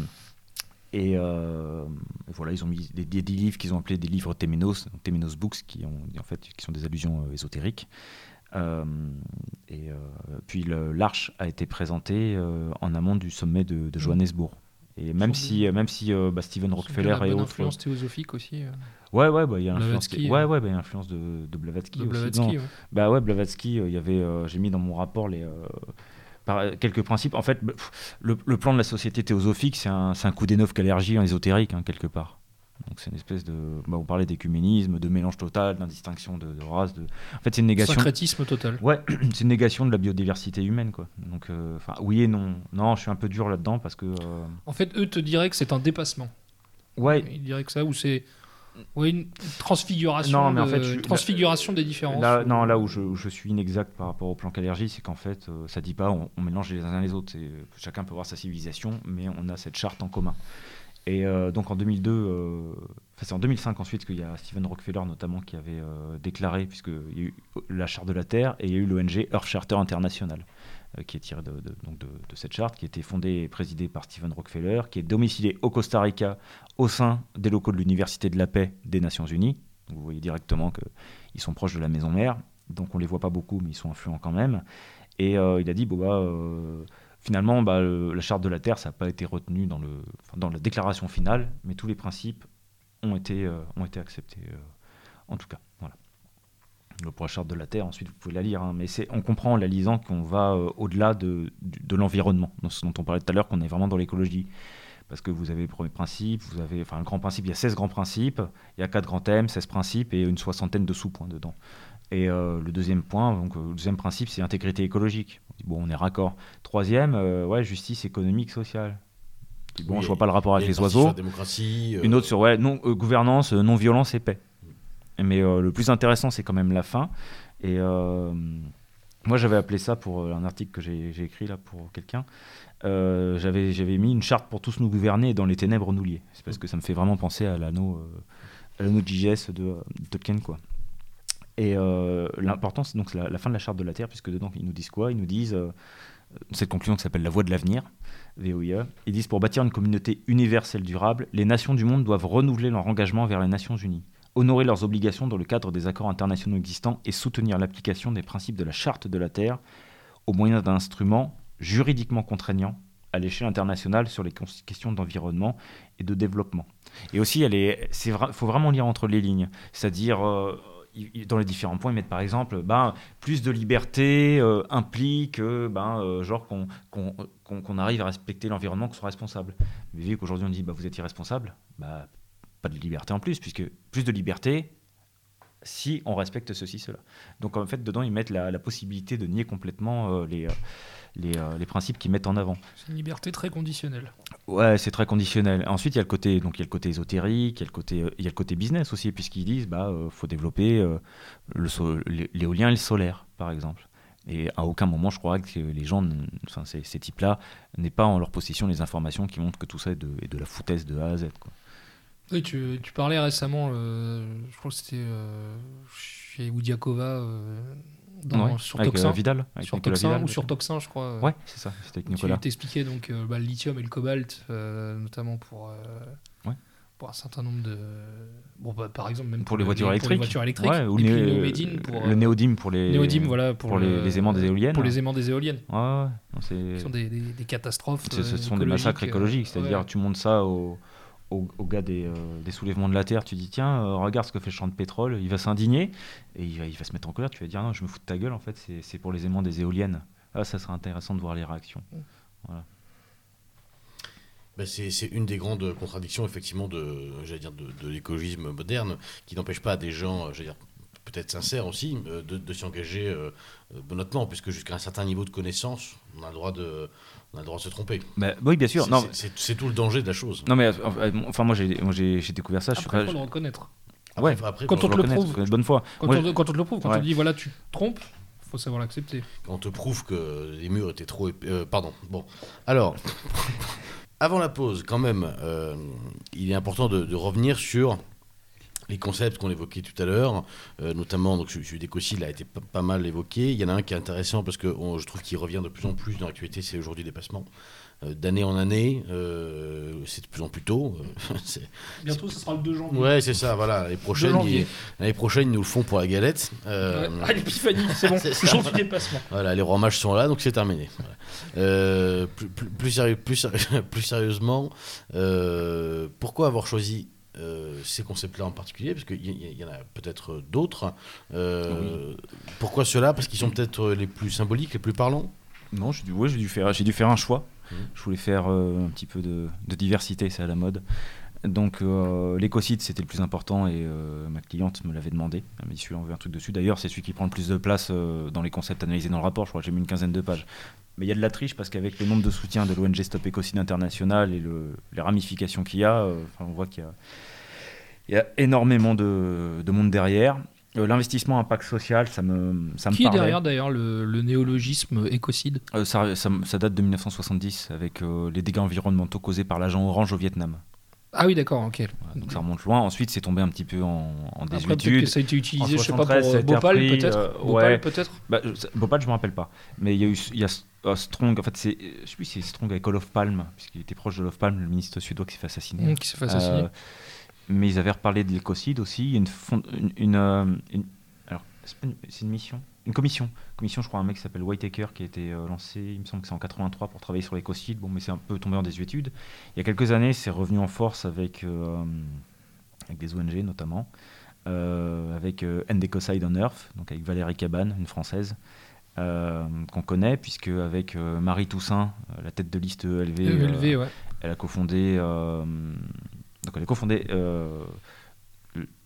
et euh, voilà, ils ont mis des, des- des livres qu'ils ont appelés des livres Téménos, donc Téménos Books, qui, ont, en fait, qui sont des allusions euh, ésotériques. Euh, et euh, puis l'arche a été présentée en amont du sommet de, de Johannesburg. Et même si, même si bah, Steven Rockefeller et autres. influence théosophique aussi. Ouais, ouais, bah, il y a l'influence. Ouais, ouais, bah, il y a l'influence de, de Blavatsky de aussi. Blavatsky. Non, ouais. Bah ouais, Blavatsky, il y avait, j'ai mis dans mon rapport les, par- quelques principes. En fait, bah, le, le plan de la société théosophique, c'est un, un coup d'éneuf qu'allergie en ésotérique, hein, quelque part. Donc c'est une espèce de. Bah, on parlait d'écuménisme, de mélange total, d'indistinction de, de race. De... En fait, c'est une négation. Syncrétisme total. Ouais, [CLEARS THROAT] c'est une négation de la biodiversité humaine, quoi. Donc, euh, oui et non. Non, je suis un peu dur là-dedans parce que. euh, En fait, eux te diraient que c'est un dépassement. Ouais, Ils diraient que ça, ou c'est ouais, une transfiguration, Non, mais en de- fait, je suis- une transfiguration des différences. Là, non, là où je, où je suis inexact par rapport au plan qu'allergie, c'est qu'en fait, euh, ça dit pas on, on mélange les uns les autres. C'est- Chacun peut voir sa civilisation, mais on a cette charte en commun. Et euh, donc en 2002, euh, c'est en 2005 ensuite qu'il y a Stephen Rockefeller notamment qui avait euh, déclaré, puisqu'il y a eu la charte de la Terre et il y a eu l'ONG Earth Charter International, euh, qui est tirée de, cette charte, qui été fondée et présidée par Stephen Rockefeller, qui est domiciliée au Costa Rica au sein des locaux de l'Université de la Paix des Nations Unies. Vous voyez directement qu'ils sont proches de la maison mère, donc on les voit pas beaucoup, mais ils sont influents quand même. Et euh, il a dit, bon bah, euh, finalement, bah, la charte de la Terre, ça n'a pas été retenu dans, la déclaration finale, mais tous les principes ont été, euh, ont été acceptés, euh, en tout cas. Voilà. Pour la charte de la Terre, ensuite vous pouvez la lire, hein, mais c'est, on comprend en la lisant qu'on va euh, au-delà de, de l'environnement, ce dont on parlait tout à l'heure, qu'on est vraiment dans l'écologie. Parce que vous avez le premier principe, vous avez, enfin, le grand principe, il y a 16 grands principes, il y a 4 grands thèmes, 16 principes et une soixantaine de sous-points dedans. Et euh, le deuxième point, donc, euh, le deuxième principe, c'est intégrité écologique. On dit, Bon, on est raccord. Troisième, euh, ouais, justice économique, sociale. Bon, Oui, je vois pas le rapport avec les oiseaux. la démocratie. Une autre sur ouais, non, gouvernance, non-violence et paix. Mais euh, le plus intéressant, c'est quand même la fin. Et euh, moi, j'avais appelé ça pour euh, un article que j'ai écrit là pour quelqu'un. j'avais mis une charte pour tous nous gouverner et dans les ténèbres nous lier. C'est parce que ça me fait vraiment penser à l'anneau euh, l'anneau de de, Tolkien quoi. Et euh, l'important, c'est donc la, fin de la charte de la Terre, puisque dedans, ils nous disent quoi? Ils nous disent, cette conclusion qui s'appelle la voie de l'avenir, VOIE, ils disent pour bâtir une communauté universelle durable, les nations du monde doivent renouveler leur engagement vers les Nations Unies, honorer leurs obligations dans le cadre des accords internationaux existants et soutenir l'application des principes de la charte de la Terre au moyen d'un instrument juridiquement contraignant à l'échelle internationale sur les questions d'environnement et de développement. Et aussi, il faut vraiment lire entre les lignes, c'est-à-dire euh, dans les différents points, ils mettent par exemple, ben, plus de liberté euh, implique, euh, ben, qu'on arrive à respecter l'environnement, qu'on soit responsable. Mais vu qu'aujourd'hui on dit, bah, vous êtes irresponsable, bah, pas de liberté en plus, puisque plus de liberté si on respecte ceci, cela. Donc en fait, dedans, ils mettent la, la possibilité de nier complètement euh, les, euh, les, euh, les principes qu'ils mettent en avant. C'est une liberté très conditionnelle. Ouais, c'est très conditionnel. Ensuite, il y a le côté, donc il y a le côté ésotérique, il y a le côté, il y a le côté business aussi, puisqu'ils disent, bah, euh, faut développer euh, so- l'éolien et le solaire, par exemple. Et à aucun moment, je crois que les gens, enfin, ces, ces types-là, n'aient pas en leur possession les informations qui montrent que tout ça est de, est de la foutaise de A à Z. Quoi. Oui, tu, tu parlais récemment, euh, je crois que c'était euh, chez Oudiakova euh, dans- Ouais, sur avec Toxin. euh, Vidal, avec sur Toxin Vidal, ou sur. Toxin, je crois. Ouais, c'est ça, c'était avec Tu Nicolas. t'expliquais donc euh, bah, le lithium et le cobalt, notamment pour, pour un certain nombre de. Bon, bah, par exemple, même Pour les le- voitures Pour les électriques. voitures électriques. Ouais, ou né- le néodyme pour. le néodyme pour les, néodyme, voilà, pour, pour les- le- les aimants des éoliennes. Pour les aimants des éoliennes. Ouais, ouais, Ce sont des, des- des catastrophes. Ce, sont des massacres écologiques, c'est-à-dire tu montes ça au, au, au gars des, euh, des soulèvements de la Terre, tu dis tiens, euh, regarde ce que fait le champ de pétrole, il va s'indigner et il va, il va se mettre en colère, tu vas dire non, je me fous de ta gueule, en fait, c'est- c'est pour les aimants des éoliennes. Ah, ça serait intéressant de voir les réactions. Ben, c'est c'est une des grandes contradictions, effectivement, de, j'allais dire, de, de l'écologisme moderne, qui n'empêche pas des gens, j'allais dire, peut-être sincères aussi, euh, de, de s'y engager euh, euh, honnêtement, puisque jusqu'à un certain niveau de connaissance, on a le droit de, on a le droit de se tromper. Bah, oui, bien sûr. C'est- tout le danger de la chose. non mais enfin, moi j'ai moi, j'ai j'ai découvert ça. je suis Après, pas- faut le reconnaître. Ouais. Après, après, Quand quand, on je te le prouve. je bonne foi. Quand, Moi, on, quand on te le prouve, quand Ouais. on te dit voilà, tu te trompes, faut savoir l'accepter. on te prouve que les murs étaient trop épais. euh, pardon. Bon. Alors, [LAUGHS] avant la pause, quand même, euh, il est important de, de revenir sur les concepts qu'on évoquait tout à l'heure, euh, notamment donc celui il a été pas, pas mal évoqué. Il y en a un qui est intéressant parce que on- je trouve qu'il revient de plus en plus dans l'actualité, c'est aujourd'hui dépassement. Euh, D'année en année, euh, c'est de plus en plus tôt. [LAUGHS] Bientôt, ça sera le 2 janvier. ouais, c'est ça, voilà. L'année prochaine, ils, l'année prochaine, ils nous le font pour la galette. Ouais. Ah, l'épiphanie, c'est bon. [LAUGHS] C'est jour du dépassement. Voilà, les rois mages sont là, donc c'est terminé. Voilà. Plus, plus, plus sérieux- plus sérieux- [LAUGHS] plus sérieusement, pourquoi avoir choisi euh, ces concepts-là en particulier Parce qu'il y, en a peut-être d'autres. Euh, Pourquoi ceux-là? Parce qu'ils sont peut-être les plus symboliques, les plus parlants? Non, j'ai dû, ouais, dû, faire, dû faire un choix. Mhm. Je voulais faire euh, un petit peu de, de diversité, c'est à la mode. Donc l'écocide, c'était le plus important et ma cliente me l'avait demandé. Elle m'a dit celui-là, on veut un truc dessus. D'ailleurs, c'est celui qui prend le plus de place dans les concepts analysés dans le rapport. Je crois que j'ai mis une quinzaine de pages. Mais il y a de la triche parce qu'avec le nombre de soutiens de l'ONG Stop Écocide International et le- les ramifications qu'il y a, euh, enfin, on voit qu'il y a, il y a énormément de, de monde derrière. Euh, L'investissement impact social, ça me, ça me Qui est derrière d'ailleurs le, le néologisme écocide Euh, ça, ça- ça date de 1970 avec euh, les dégâts environnementaux causés par l'agent orange au Vietnam. Ah oui, d'accord, ok. Voilà, donc ça remonte loin. Ensuite, c'est tombé un petit peu en, en désuétude. que ça a été utilisé, En je sais pas, pour 73, euh, Bhopal peut-être Bhopal peut-être Bah, je- ça- Bhopal, je me rappelle pas. Mais il y a eu il y a euh, Strong. En fait, c'est je sais plus si c'est Strong avec Olof Palme, puisqu'il était proche de Olof Palme, le ministre suédois qui s'est fait assassiner. Mmh, Qui s'est fait assassiner. Euh, mais ils avaient reparlé de l'écocide aussi. Il y a une, fond- une, une, euh, une- alors c'est une, mission, une commission. Commission, je crois, un mec qui s'appelle Whitaker qui a été euh, lancé, il me semble que c'est en 83 pour travailler sur l'écocide. Bon, mais c'est un peu tombé en désuétude. Il y a quelques années, c'est revenu en force avec euh, avec des ONG notamment, euh, avec euh, End Ecocide on Earth, donc avec Valérie Cabane, une française. Euh, qu'on connaît puisque avec euh, Marie Toussaint, euh, la tête de liste ELV, ELV, ouais. elle a cofondé. donc, elle a cofondé.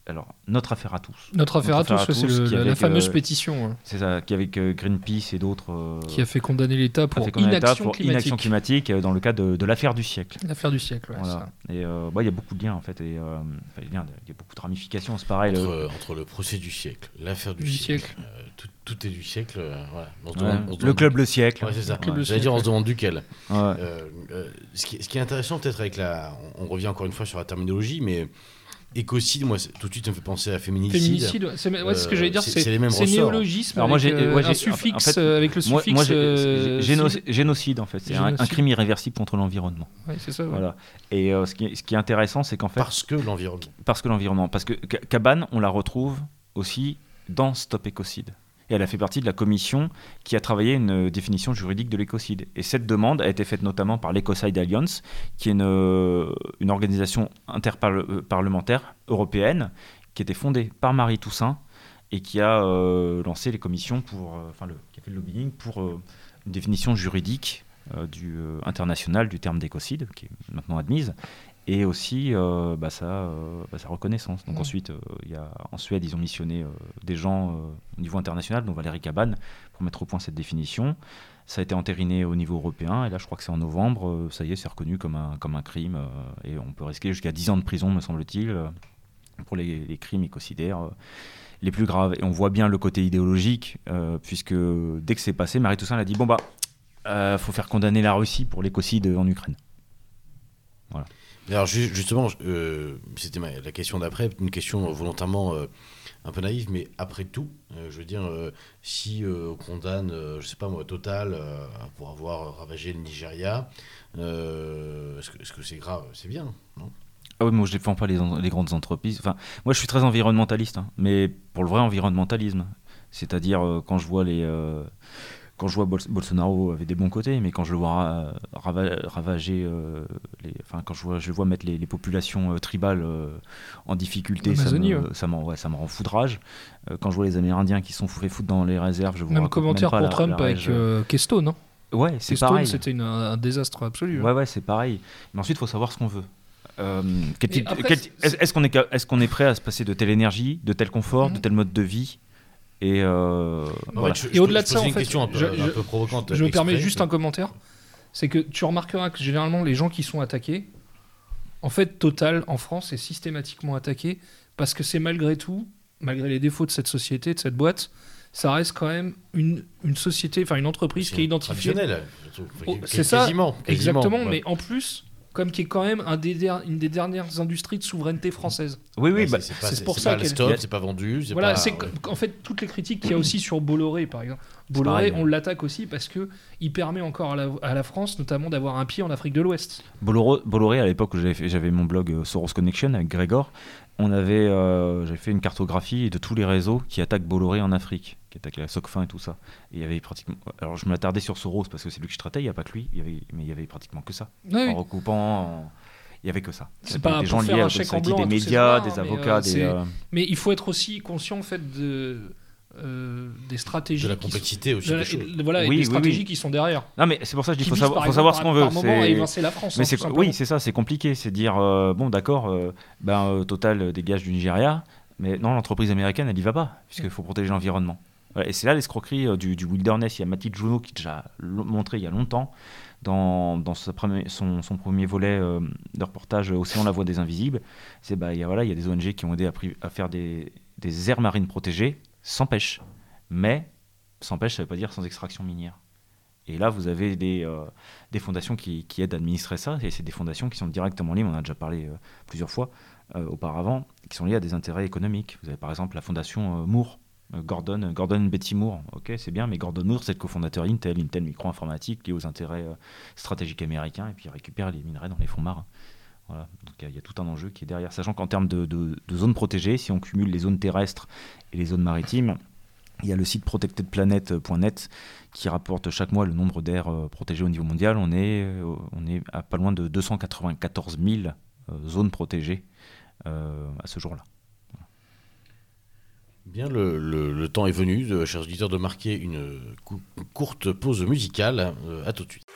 Euh, alors, notre affaire à tous. Notre affaire à Notre tous, affaire à ouais, c'est tous, qui la, avec, fameuse euh, pétition hein, C'est ça, qui avec euh, Greenpeace et d'autres. euh, qui a fait condamner l'État pour inaction pour climatique. inaction climatique euh, dans le cadre de, de l'affaire du siècle. L'affaire du siècle, ouais, Voilà. ça. Et euh, bah, il y a beaucoup de liens en fait. Et, euh, il y a beaucoup de ramifications. C'est pareil. le- entre, entre le procès du siècle, l'affaire du, Du siècle, siècle. euh, tout, tout est du siècle. euh, voilà. On se ouais, demande- on se le club Le Siècle. Ouais, c'est ça. Le club Ouais. Le J'allais dire, on se demande duquel. Ouais. Euh, euh, ce, qui, ce qui est intéressant peut-être avec la... On, on revient encore une fois sur la terminologie, mais écocide, moi, tout de suite, ça me fait penser à féminicide. Féminicide, ouais, c'est ouais, ce que j'allais dire, c'est- c'est c'est les mêmes néologisme Alors moi, j'ai- euh, ouais, un j'ai- suffixe en fait, euh, avec le suffixe. moi, j'ai- euh, géno- cide. génocide en fait. C'est un, crime irréversible contre l'environnement. Ouais, c'est ça. ouais. Voilà. Et euh, ce, qui est, ce qui est intéressant, c'est qu'en fait, Parce que l'environnement. Parce que l'environnement. Parce que Ca- Cabane, on la retrouve aussi dans Stop Écocide. Et elle a fait partie de la commission qui a travaillé une euh, définition juridique de l'écocide. Et cette demande a été faite notamment par l'Ecocide Alliance, qui est une, euh, organisation interparlementaire européenne qui était fondée par Marie Toussaint et qui a euh, lancé les commissions pour, euh, enfin, qui a fait le lobbying pour euh, une définition juridique euh, du euh, international du terme d'écocide, qui est maintenant admise, et aussi euh, bah, sa, euh, bah, sa reconnaissance. Donc Ouais. ensuite, euh, y a, en Suède, ils ont missionné euh, des gens au niveau international, dont Valérie Cabane, pour mettre au point cette définition. Ça a été entériné au niveau européen, et là, je crois que c'est en novembre, ça y est, c'est reconnu comme un, comme un crime, et on peut risquer jusqu'à 10 ans de prison, me semble-t-il, pour les, les crimes écocidaires. les plus graves. Et on voit bien le côté idéologique, puisque dès que c'est passé, Marie Toussaint a dit bon bah, faut faire condamner la Russie pour l'écocide en Ukraine. Mais Alors ju- justement, euh, c'était la question d'après, une question volontairement euh, un peu naïve, mais après tout, euh, je veux dire, si on condamne, je sais pas moi, Total pour avoir ravagé le Nigeria, est-ce que c'est grave? C'est bien, non? Ah oui, moi je défends pas les, grandes entreprises. Enfin, moi je suis très environnementaliste, hein, mais pour le vrai environnementalisme. C'est-à-dire quand je vois les. Quand je vois Bol- Bolsonaro avait des bons côtés, mais quand je le vois ra- rava- ravager, euh, les, enfin quand je vois, je vois mettre les, les populations euh, tribales euh, en difficulté, ça me, ouais. ça, m'en- ouais, ça me rend foudrage. Euh, quand je vois les Amérindiens qui sont fait foutre dans les réserves, je vous Même commentaire pas pour la- Trump la avec Keystone. Hein. Ouais, c'est pareil. c'était un désastre absolu. hein. Ouais, ouais, c'est pareil. Mais ensuite, il faut savoir ce qu'on veut. Euh, est-ce est-ce qu'on est, est-ce qu'on est prêt à se passer de telle énergie, de tel confort, de Mhm. tel mode de vie? Et euh, voilà. je- Et je- au-delà de ça, en une fait, question un peu, je- un peu provocante. Je me permets juste un commentaire. C'est que tu remarqueras que généralement, les gens qui sont attaqués, en fait, Total en France est systématiquement attaqué parce que c'est malgré tout, malgré les défauts de cette société, de cette boîte, ça reste quand même une, une société, enfin une entreprise qui est identifiée. Oh, c'est ça, quasiment, quasiment, Exactement, ouais. mais en plus, comme qui est quand même un des der- une des dernières industries de souveraineté française. Oui, oui, Ouais, bah, c'est pas, c'est c'est- pour c'est ça pas le qu'elle- stock, c'est pas vendu. c'est Voilà, pas- c'est ouais. qu'en fait toutes les critiques qu'il y a aussi sur Bolloré, par exemple. Bolloré, pareil. on l'attaque aussi parce que il permet encore à la, à la France, notamment, d'avoir un pied en Afrique de l'Ouest. Bolloré, Bolloré, à l'époque où j'avais fait- j'avais mon blog euh, Soros Connection avec Grégor, on avait, euh, j'avais fait une cartographie de tous les réseaux qui attaquent Bolloré en Afrique, qui attaquent la Socfin et tout ça. Et il y avait pratiquement. Alors je m'attardais sur Soros parce que c'est lui que je traitais, il n'y a pas que lui, il y avait, mais il y avait pratiquement que ça. Oui. En recoupant, en- il y avait que ça. C'est pas des gens liés à chèque ça a en été blanc des médias, des mais, avocats, euh, des. euh, Mais il faut être aussi conscient en fait de, euh, des stratégies. De la sont- complexité aussi de la- des choses. et- voilà, et Oui, des oui, stratégies oui. qui sont derrière. Non mais c'est pour ça que je dis Qui faut savoir, faut savoir ce qu'on veut. Par moment évincer la France. Mais hein, oui, c'est ça, c'est compliqué, c'est dire euh, bon d'accord, euh, ben euh, Total dégage du Nigeria, mais non l'entreprise américaine elle y va pas puisqu'il faut protéger l'environnement. Et c'est là l'escroquerie euh, du, du wilderness. Il y a Mathilde Junot qui a déjà montré il y a longtemps dans, dans sa premier- son, son premier volet euh, de reportage Océan la voie des invisibles. C'est bah il y a voilà il y a des ONG qui ont aidé à faire des, des aires marines protégées sans pêche, mais sans pêche ça veut pas dire sans extraction minière. Et là, vous avez des, euh, des fondations qui, qui aident à administrer ça, et c'est des fondations qui sont directement liées, on en a déjà parlé euh, plusieurs fois euh, auparavant, qui sont liées à des intérêts économiques. Vous avez par exemple la fondation Moore, Gordon, Gordon Betty Moore, ok, c'est bien, mais Gordon Moore, c'est le cofondateur Intel, Intel Micro-Informatique, lié aux intérêts stratégiques américains, et puis récupère les minerais dans les fonds marins. Il y a- tout un enjeu qui est derrière, sachant qu'en termes de, zones protégées, si on cumule les zones terrestres et les zones maritimes, il y a le site protectedplanet.net qui rapporte chaque mois le nombre d'aires euh, protégées au niveau mondial. On est, euh, à pas loin de 294 000 euh, zones protégées à ce jour-là. Bien, le, temps est venu, chers auditeurs, de marquer une cou- courte pause musicale. Euh, à tout de suite.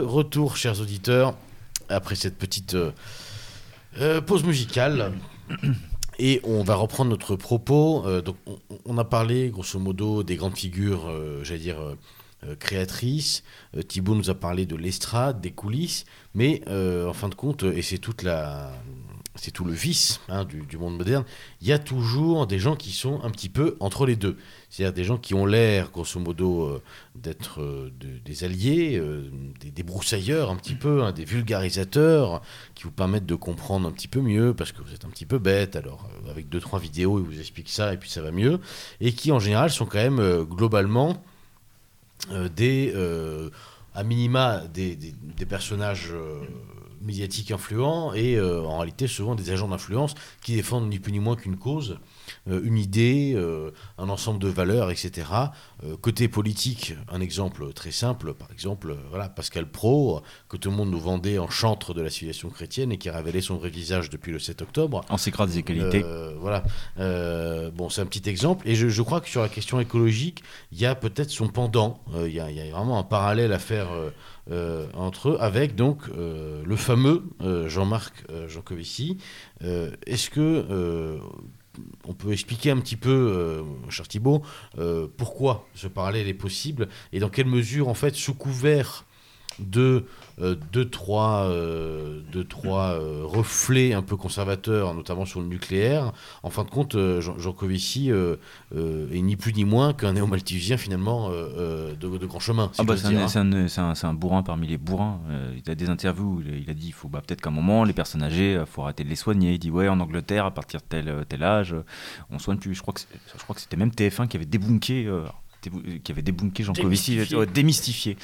Retour, chers auditeurs, après cette petite euh, euh, pause musicale. Et on va reprendre notre propos. Euh, donc, on, a parlé, grosso modo, des grandes figures, j'allais dire, créatrices. Thibaut nous a parlé de l'estrade, des coulisses. Mais, en fin de compte, et c'est toute la... C'est tout le vice hein, du, monde moderne. Il y a toujours des gens qui sont un petit peu entre les deux. C'est-à-dire des gens qui ont l'air, grosso modo, euh, d'être euh, de- des alliés, euh, des, broussailleurs un petit peu, hein, des vulgarisateurs qui vous permettent de comprendre un petit peu mieux parce que vous êtes un petit peu bête. Alors, avec deux, trois vidéos, ils vous expliquent ça et puis ça va mieux. Et qui, en général, sont quand même globalement des, à minima, des, personnages médiatiques influents et euh, en réalité souvent des agents d'influence qui défendent ni plus ni moins qu'une cause, une idée, euh, un ensemble de valeurs, etc. Euh, côté politique, un exemple très simple, par exemple, euh, voilà, Pascal Pro, que tout le monde nous vendait en chantre de la civilisation chrétienne et qui a révélé son vrai visage depuis le 7 octobre. En grades et qualités. Euh, voilà. Euh, bon, c'est un petit exemple. Et je, je crois que sur la question écologique, il y a peut-être son pendant. Euh, Il y, a, il y a vraiment un parallèle à faire euh, euh, entre eux, avec donc euh, le fameux euh, Jean-Marc euh, Jancovici. Euh, Est-ce que euh, on peut expliquer un petit peu, euh, cher Thibault, euh, pourquoi ce parallèle est possible et dans quelle mesure, en fait, sous couvert de euh, deux, trois, euh, deux, trois euh, reflets un peu conservateurs, notamment sur le nucléaire. En fin de compte, Jean, Jean Covici est ni plus ni moins qu'un néo-malthusien finalement de, de grand chemin. si Ah bah, c'est un, hein. c'est un- bourrin parmi les bourrins. Il a des interviews où il a, dit il faut bah, peut-être qu'à un moment, les personnes âgées, il faut arrêter de les soigner. Il dit ouais, en Angleterre, à partir de tel, tel âge, on soigne plus. Je crois que c'était même TF1 qui avait débunké, qui avait débunké Jean Covici, Démystifié. ouais, démystifié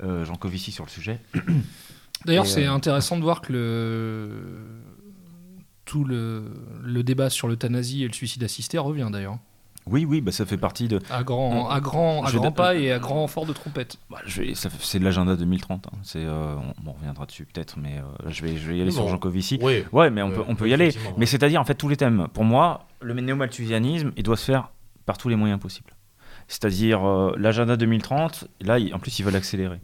Jean Covici sur le sujet. [COUGHS] D'ailleurs, c'est euh, intéressant de voir que le... tout le, le débat sur l'euthanasie et le suicide assisté revient d'ailleurs. Oui, oui, bah, ça fait partie de. À grand, à grand, à Je- grand pas et à grand fort de trompette. Bah, je vais- ça fait- c'est de l'agenda 2030. hein. C'est, euh, on, bon, on reviendra dessus peut-être, mais euh, je, vais, je vais y aller sur. Jean Covici. Oui. Ouais, mais on Euh, peut, on y aller. Mais c'est-à-dire, en fait, tous les thèmes. Pour moi, le néo-malthusianisme, il doit se faire par tous les moyens possibles. C'est-à-dire, euh, l'agenda 2030, là, en plus, ils veulent accélérer.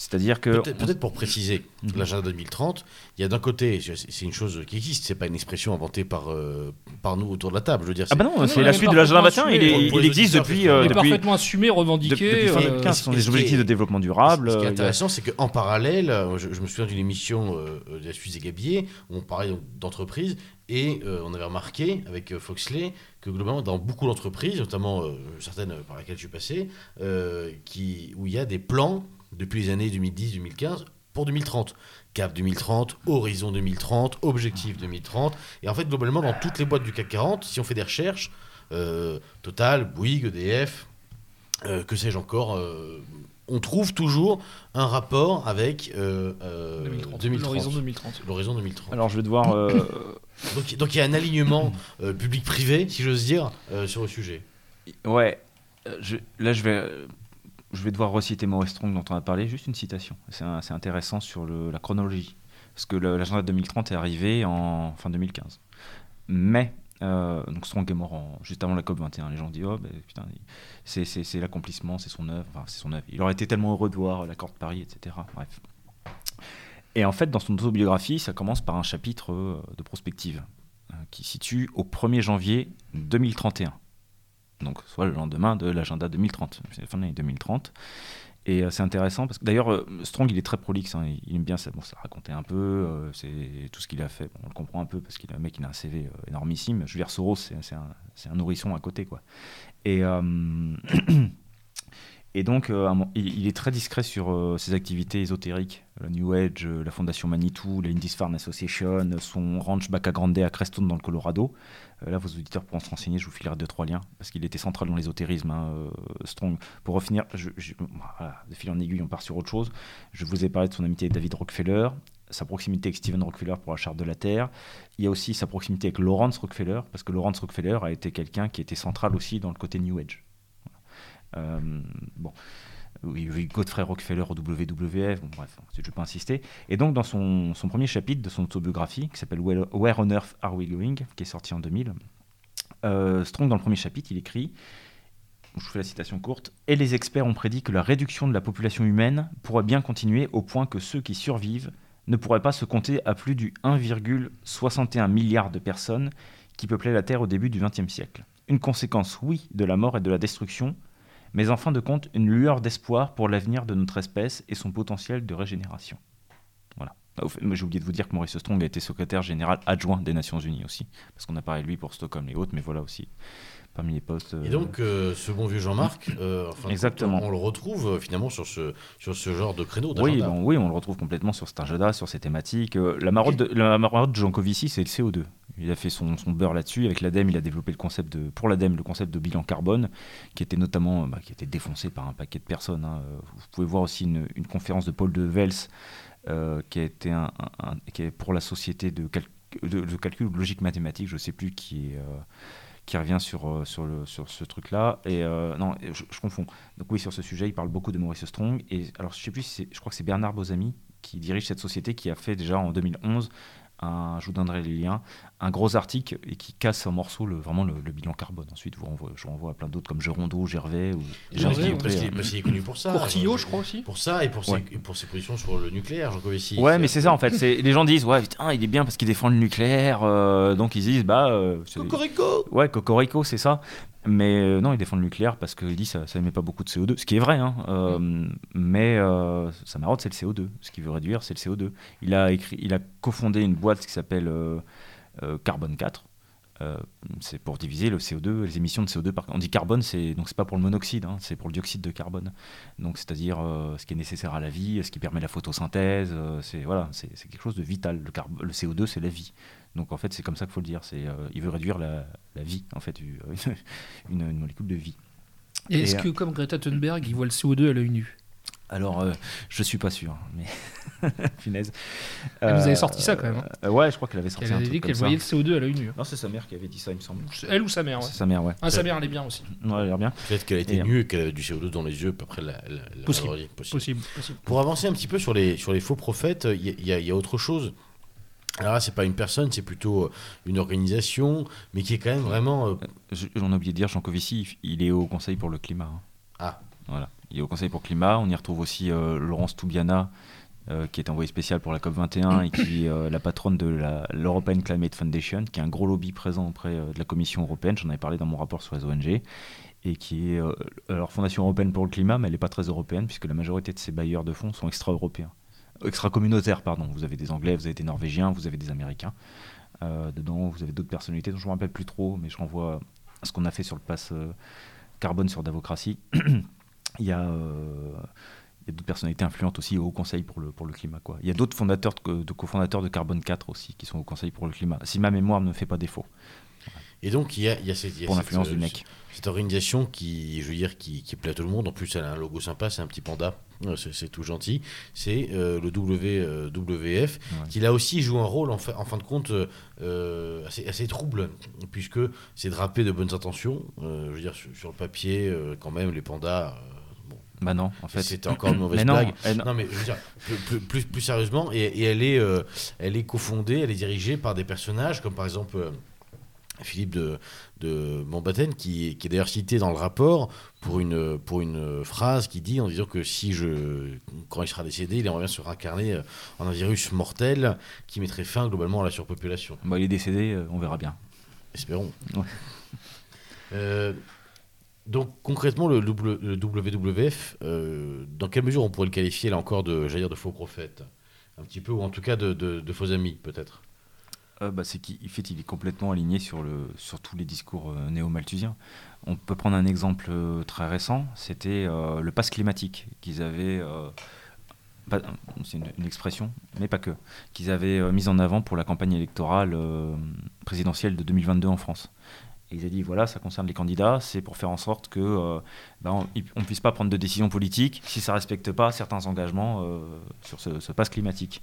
C'est-à-dire que. Peut-être pour préciser, Mhm. l'agenda 2030, il y a d'un côté, c'est une chose qui existe, c'est pas une expression inventée par, euh, par nous autour de la table. Je veux dire, Ah bah non, c'est la suite de l'agenda parfaitement 21, il, est- existe depuis, euh, Il est depuis, parfaitement assumé, de- revendiqué. depuis euh, 2015. Ce sont et des objectifs de développement durable. Ce qui est a- intéressant, c'est qu'en parallèle, je, je me souviens d'une émission euh, de la Suisse des Gabiers où on parlait d'entreprise et euh, on avait remarqué avec euh, Foxley que globalement, dans beaucoup d'entreprises, notamment euh, certaines par lesquelles je suis passé, euh, qui, où il y a des plans depuis les années 2010-2015 pour 2030. Cap 2030, Horizon 2030, Objectif 2030. Et en fait, globalement, dans toutes les boîtes du CAC 40, si on fait des recherches, euh, Total, Bouygues, EDF, euh, que sais-je encore, euh, on trouve toujours un rapport avec euh, euh, 2030. 2030. L'horizon 2030. L'horizon 2030. Alors, je vais devoir. euh, donc, il y a un alignement euh, public-privé, si j'ose dire, euh, sur le sujet. Ouais, euh, là je vais, je vais devoir reciter Maurice Strong dont on a parlé, juste une citation. C'est intéressant sur la chronologie. Parce que l'agenda 2030 est arrivé en fin 2015. Mais, donc Strong est mort juste avant la COP21. Les gens disent, oh ben, putain, c'est l'accomplissement, c'est son œuvre. Enfin, c'est son œuvre. Il aurait été tellement heureux de voir l'accord de Paris, etc. Bref. Et en fait, dans son autobiographie, ça commence par un chapitre euh, de prospective euh, qui situe au 1er janvier 2031 donc soit le lendemain de l'agenda 2030, c'est la fin de l'année 2030. Et euh, c'est intéressant parce que d'ailleurs euh, Strong il est très prolixe, hein, il, aime bien ça, bon, ça raconter un peu, c'est tout ce qu'il a fait, on le comprend un peu parce qu'il a un mec il a un CV énormissime. Je veux Soros c'est un, nourrisson à côté quoi. Et [CLEARS THROAT] et donc euh, il, est très discret sur euh, ses activités ésotériques, la New Age, euh, la fondation Manitou, la Lindisfarne Association, son ranch Baca Grande à Crestone dans le Colorado. Là, vos auditeurs pourront se renseigner, je vous filerai deux, trois liens, parce qu'il était central dans l'ésotérisme, hein, Strong. Pour refinir, je, je- de fil en aiguille, on part sur autre chose. Je vous ai parlé de son amitié avec David Rockefeller, sa proximité avec Stephen Rockefeller pour la charte de la Terre. Il y a aussi sa proximité avec Lawrence Rockefeller, parce que Lawrence Rockefeller a été quelqu'un qui était central aussi dans le côté New Age. Euh, bon. Oui, Godfrey Rockefeller au WWF, bon, bref, je ne vais pas insister. Et donc, dans son, premier chapitre de son autobiographie, qui s'appelle Where, on Earth Are We Going, qui est sorti en 2000, euh, Strong, dans le premier chapitre, il écrit je fais la citation courte, et les experts ont prédit que la réduction de la population humaine pourrait bien continuer au point que ceux qui survivent ne pourraient pas se compter à plus du 1,61 milliard de personnes qui peuplaient la Terre au début du XXe siècle. Une conséquence, oui, de la mort et de la destruction, mais en fin de compte, une lueur d'espoir pour l'avenir de notre espèce et son potentiel de régénération. Voilà. Ah, j'ai oublié de vous dire que Maurice Strong a été secrétaire général adjoint des Nations Unies aussi, parce qu'on a parlé de lui pour Stockholm et autres, mais voilà aussi parmi les postes. Et donc, euh, ce bon vieux Jean-Marc, euh, Exactement. on, le retrouve euh, finalement sur ce, sur ce genre de créneau oui, oui, on le retrouve complètement sur cet agenda, sur ces thématiques. la marotte de, la marotte de Jean Covici, c'est le CO2. Il a fait son, son beurre là-dessus. Avec l'ADEME, il a développé le concept de, pour l'ADEME le concept de bilan carbone, qui était notamment bah, qui était défoncé par un paquet de personnes. Hein. Vous pouvez voir aussi une, une conférence de Paul de Vels, qui a été un, qui est pour la société de, de, calcul de logique mathématique, je ne sais plus qui est qui revient sur, euh, sur, ce truc-là. Et euh, non, je, confonds. Donc oui, sur ce sujet, il parle beaucoup de Maurice Strong. Et alors, je sais plus, je crois que c'est Bernard Bozami qui dirige cette société qui a fait déjà en 2011 je vous donnerai les liens, un gros article et qui casse en morceaux le, vraiment le, bilan carbone. Ensuite, vous renvoie, je renvoie à plein d'autres comme Gerondeau, Gervais. Ou Gervais, parce qu'il est connu pour ça. Portillo, je crois aussi. Pour ça et pour, ses, pour ses positions sur le nucléaire, Jean Covici. Ouais, mais c'est ça en fait. Les gens disent, ouais, putain, il est bien parce qu'il défend le nucléaire. Euh, donc ils disent, bah. Euh, Cocorico Ouais, Cocorico, c'est ça. Mais euh, non, il défend le nucléaire parce qu'il dit ça, ça émet pas beaucoup de CO2, ce qui est vrai, hein, euh, mais euh, sa marotte c'est le CO2. Ce qu'il veut réduire, c'est le CO2. Il a, écrit, il a cofondé une boîte qui s'appelle Carbone 4. C'est pour diviser le CO2, les émissions de CO2 par. On dit carbone, c'est donc c'est pas pour le monoxyde, hein, c'est pour le dioxyde de carbone. Donc c'est-à-dire ce qui est nécessaire à la vie, ce qui permet la photosynthèse. c'est voilà, c'est quelque chose de vital. Le, le CO2, c'est la vie. Donc en fait, c'est comme ça qu'il faut le dire. C'est, euh, il veut réduire la, vie, en fait, [LAUGHS] une, molécule de vie. Et, est-ce que, comme Greta Thunberg, il voit le CO2 à l'œil nu? Alors, je euh, je suis pas sûr, mais [LAUGHS] punaise. Elle nous avait sorti ça quand même. Hein. ouais, je crois qu'elle avait sorti elle avait dit qu'elle voyait le CO2 à l'œil nu. Hein. Non, c'est sa mère qui avait dit ça, il me semble. Elle ou sa mère, ouais. C'est sa mère, ouais. Ah, sa mère, elle est bien aussi. Ouais, elle a l'air bien. Peut-être qu'elle était nue et qu'elle avait du CO2 dans les yeux, après la, possible. Possible. possible. Pour avancer un petit peu sur les, sur les faux prophètes, il y, y, a autre chose alors là, c'est pas une personne, c'est plutôt euh, une organisation, mais qui est quand même vraiment. Euh, j'en ai oublié de dire, Jean Covici, il est au Conseil pour le climat. Hein. Ah. Voilà. Il est au Conseil pour le climat. On y retrouve aussi euh, Laurence Toubiana, qui est envoyée spéciale pour la COP21 et qui est la patronne de l'European Climate Foundation, qui est un gros lobby présent auprès de la Commission européenne. J'en avais parlé dans mon rapport sur les ONG. Et qui est leur Fondation européenne pour le climat, mais elle n'est pas très européenne, puisque la majorité de ses bailleurs de fonds sont extra-européens extra-communautaire, pardon. Vous avez des Anglais, vous avez des Norvégiens, vous avez des Américains. Euh, dedans, vous avez d'autres personnalités dont je ne me rappelle plus trop, mais je renvoie à ce qu'on a fait sur le pass euh, carbone sur Davocratie. [CLEARS THROAT] il y a, euh, a d'autres personnalités influentes aussi au Conseil pour le, pour le climat. Quoi. Il y a d'autres fondateurs, de, de cofondateurs de Carbone 4 aussi qui sont au Conseil pour le climat, si ma mémoire ne fait pas défaut. Et donc, il y a, il y a cette, pour l'influence du NEC. Cette organisation qui, je veux dire, qui, qui, plaît à tout le monde. En plus, elle a un logo sympa, c'est un petit panda. C'est tout gentil. C'est euh, le WWF, qui là aussi joue un rôle, en, en fin de compte, euh, assez, assez, trouble, puisque c'est drapé de bonnes intentions. Euh, je veux dire, sur, le papier, quand même, les pandas. Bah non, en fait. C'était encore une mauvaise blague. Non, mais je veux dire, plus, plus, plus sérieusement, et, et, elle est, elle est cofondée, elle est dirigée par des personnages comme par exemple Philippe de, de Montbatten, qui, qui est d'ailleurs cité dans le rapport pour une, pour une phrase qui dit en disant que si je, quand il sera décédé, il aimerait bien se réincarner euh, en un virus mortel qui mettrait fin globalement à la surpopulation. Bah, il est décédé, euh, on verra bien. Espérons. Euh, donc concrètement, le, WWF, dans quelle mesure on pourrait le qualifier là encore de, dire, de faux prophète? Un petit peu, ou en tout cas de, faux amis peut-être? Euh, bah, c'est qu'il est complètement aligné sur, tous les discours euh, néo-malthusiens. On peut prendre un exemple euh, très récent, c'était le pass climatique qu'ils avaient, c'est une, expression, mais pas que, qu'ils avaient mis en avant pour la campagne électorale présidentielle de 2022 en France. Et ils ont dit voilà, ça concerne les candidats, c'est pour faire en sorte que bah, on ne puisse pas prendre de décisions politiques si ça ne respecte pas certains engagements sur ce, ce pass climatique.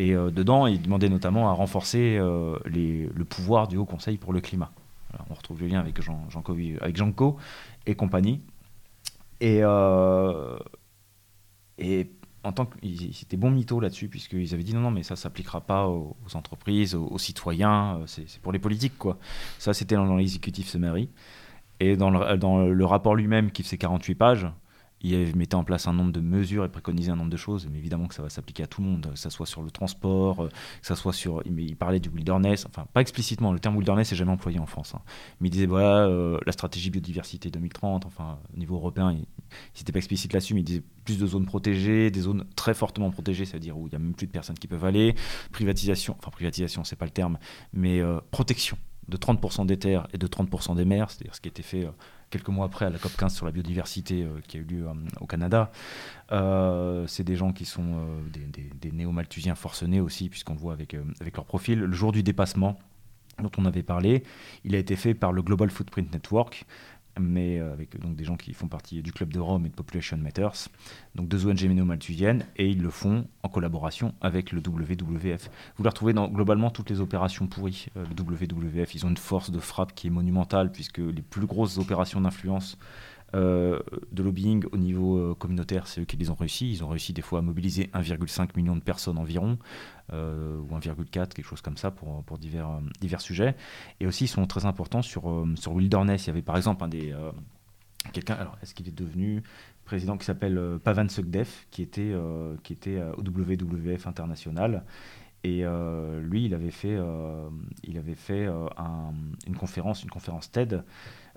Et euh, dedans, il demandait notamment à renforcer euh, le pouvoir du Haut Conseil pour le climat. on retrouve le lien avec Jean, Jean et compagnie. Et, euh, et en tant que c'était bon mytho là-dessus puisqu'ils avaient dit non non mais ça s'appliquera pas aux, entreprises aux, citoyens c'est pour les politiques quoi. Ça c'était dans l'exécutif summary Et dans le, dans le rapport lui-même, qui fait 48 pages, il mettait en place un nombre de mesures et préconisait un nombre de choses, mais évidemment que ça va s'appliquer à tout le monde, que ça soit sur le transport, euh, que ça soit sur. Il parlait du wilderness, enfin pas explicitement, le terme wilderness n'est jamais employé en France. Hein. Mais il disait voilà, euh, la stratégie biodiversité 2030, enfin au niveau européen, il n'était pas explicite là-dessus, mais il disait plus de zones protégées, des zones très fortement protégées, c'est-à-dire où il n'y a même plus de personnes qui peuvent aller, privatisation, enfin privatisation, c'est pas le terme, mais euh, protection de 30% des terres et de 30% des mers, c'est-à-dire ce qui été fait quelques mois après à la COP 15 sur la biodiversité euh, qui a eu lieu euh, au Canada. Euh, c'est des gens qui sont des, néo-malthusiens forcenés aussi, puisqu'on voit avec, avec leur profil. Le jour du dépassement, dont on avait parlé, il a été fait par le Global Footprint Network, mais euh, avec donc des gens qui font partie du Club de Rome et de Population Matters, donc deux ONG méno-malthusiennes, et ils le font en collaboration avec le WWF. Vous les retrouvez dans globalement toutes les opérations pourries. Euh, le WWF, ils ont une force de frappe qui est monumentale, puisque les plus grosses opérations d'influence de lobbying au niveau euh, communautaire, c'est eux qui les ont réussi. Ils ont réussi des fois à mobiliser 1,5 million de personnes environ, euh, ou 1,4, quelque chose comme ça, pour, divers, sujets. Et aussi, ils sont très importants sur, sur Wilderness. Il y avait par exemple un des. Quelqu'un, alors est-ce qu'il est devenu président qui s'appelle Pavan Sugdev, qui était, qui était au WWF international. Et lui, il avait fait, il avait fait une conférence, une conférence TED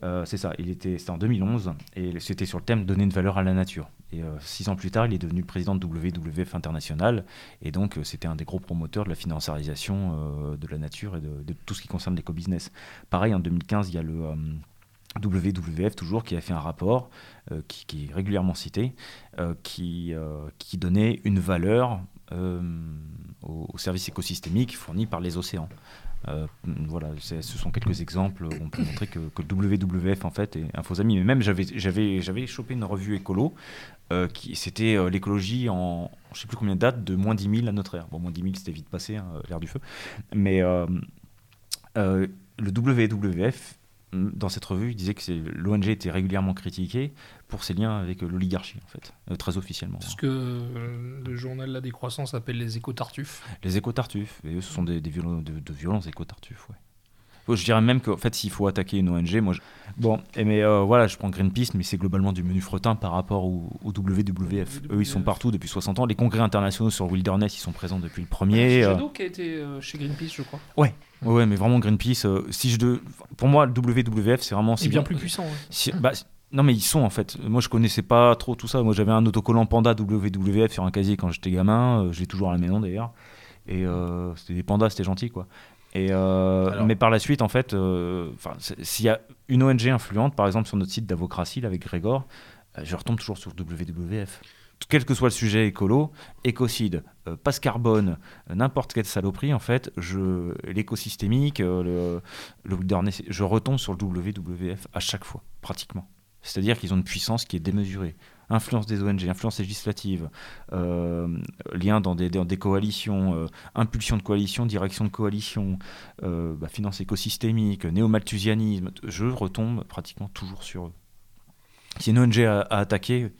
euh, c'est ça, il était, c'était en 2011 et c'était sur le thème donner une valeur à la nature. Et euh, six ans plus tard, il est devenu président de WWF International et donc euh, c'était un des gros promoteurs de la financiarisation de la nature et de, tout ce qui concerne l'éco-business. Pareil, en 2015, il y a le WWF toujours qui a fait un rapport qui, est régulièrement cité, qui, qui donnait une valeur aux services écosystémiques fournis par les océans. Euh, voilà, ce sont quelques exemples où on peut montrer que, que, WWF en fait est un faux ami. Mais même j'avais chopé une revue écolo euh, qui c'était euh, l'écologie en je sais plus combien de dates de moins 10 000 à notre ère. Bon moins 10 000 c'était vite passé hein, l'ère du feu, mais le WWF dans cette revue, il disait que l'ONG était régulièrement critiquée pour ses liens avec l'oligarchie, en fait, euh, très officiellement. Ce que euh, le journal La Décroissance appelle les éco-tartuffes. Les éco-tartuffes, et eux, ce sont des, des violents, de, éco-tartuffes, ouais. Je dirais même qu'en fait, s'il faut attaquer une ONG, moi, bon, et mais euh, voilà, je prends Greenpeace, mais c'est globalement du menu fretin par rapport au, WWF. Eux, ils sont partout depuis 60 ans. Les congrès internationaux sur Wilderness, ils sont présents depuis le premier. C'est Shadow qui a été chez Greenpeace, je crois. Ouais, Ouais, mais vraiment Greenpeace, euh, si je de... pour moi, le WWF, c'est vraiment. C'est bien plus puissant. Bah, non, mais ils sont en fait. Moi, je connaissais pas trop tout ça. Moi, j'avais un autocollant Panda WWF sur un casier quand j'étais gamin. Euh, j'ai toujours à la maison d'ailleurs. Et euh, c'était des pandas, c'était gentil quoi. Et mais par la suite, en fait, s'il y a une ONG influente, par exemple sur notre site d'Avocratie avec Grégor, je retombe toujours sur WWF quel que soit le sujet écolo, écocide, euh, passe carbone, euh, n'importe quelle saloperie, en fait, je, l'écosystémique, euh, le, le je retombe sur le WWF à chaque fois, pratiquement. C'est-à-dire qu'ils ont une puissance qui est démesurée. Influence des ONG, influence législative, lien dans des, coalitions, impulsion de coalition, direction de coalition, bah, finance écosystémique, néo-malthusianisme, je retombe pratiquement toujours sur eux. Si une ONG à attaquer,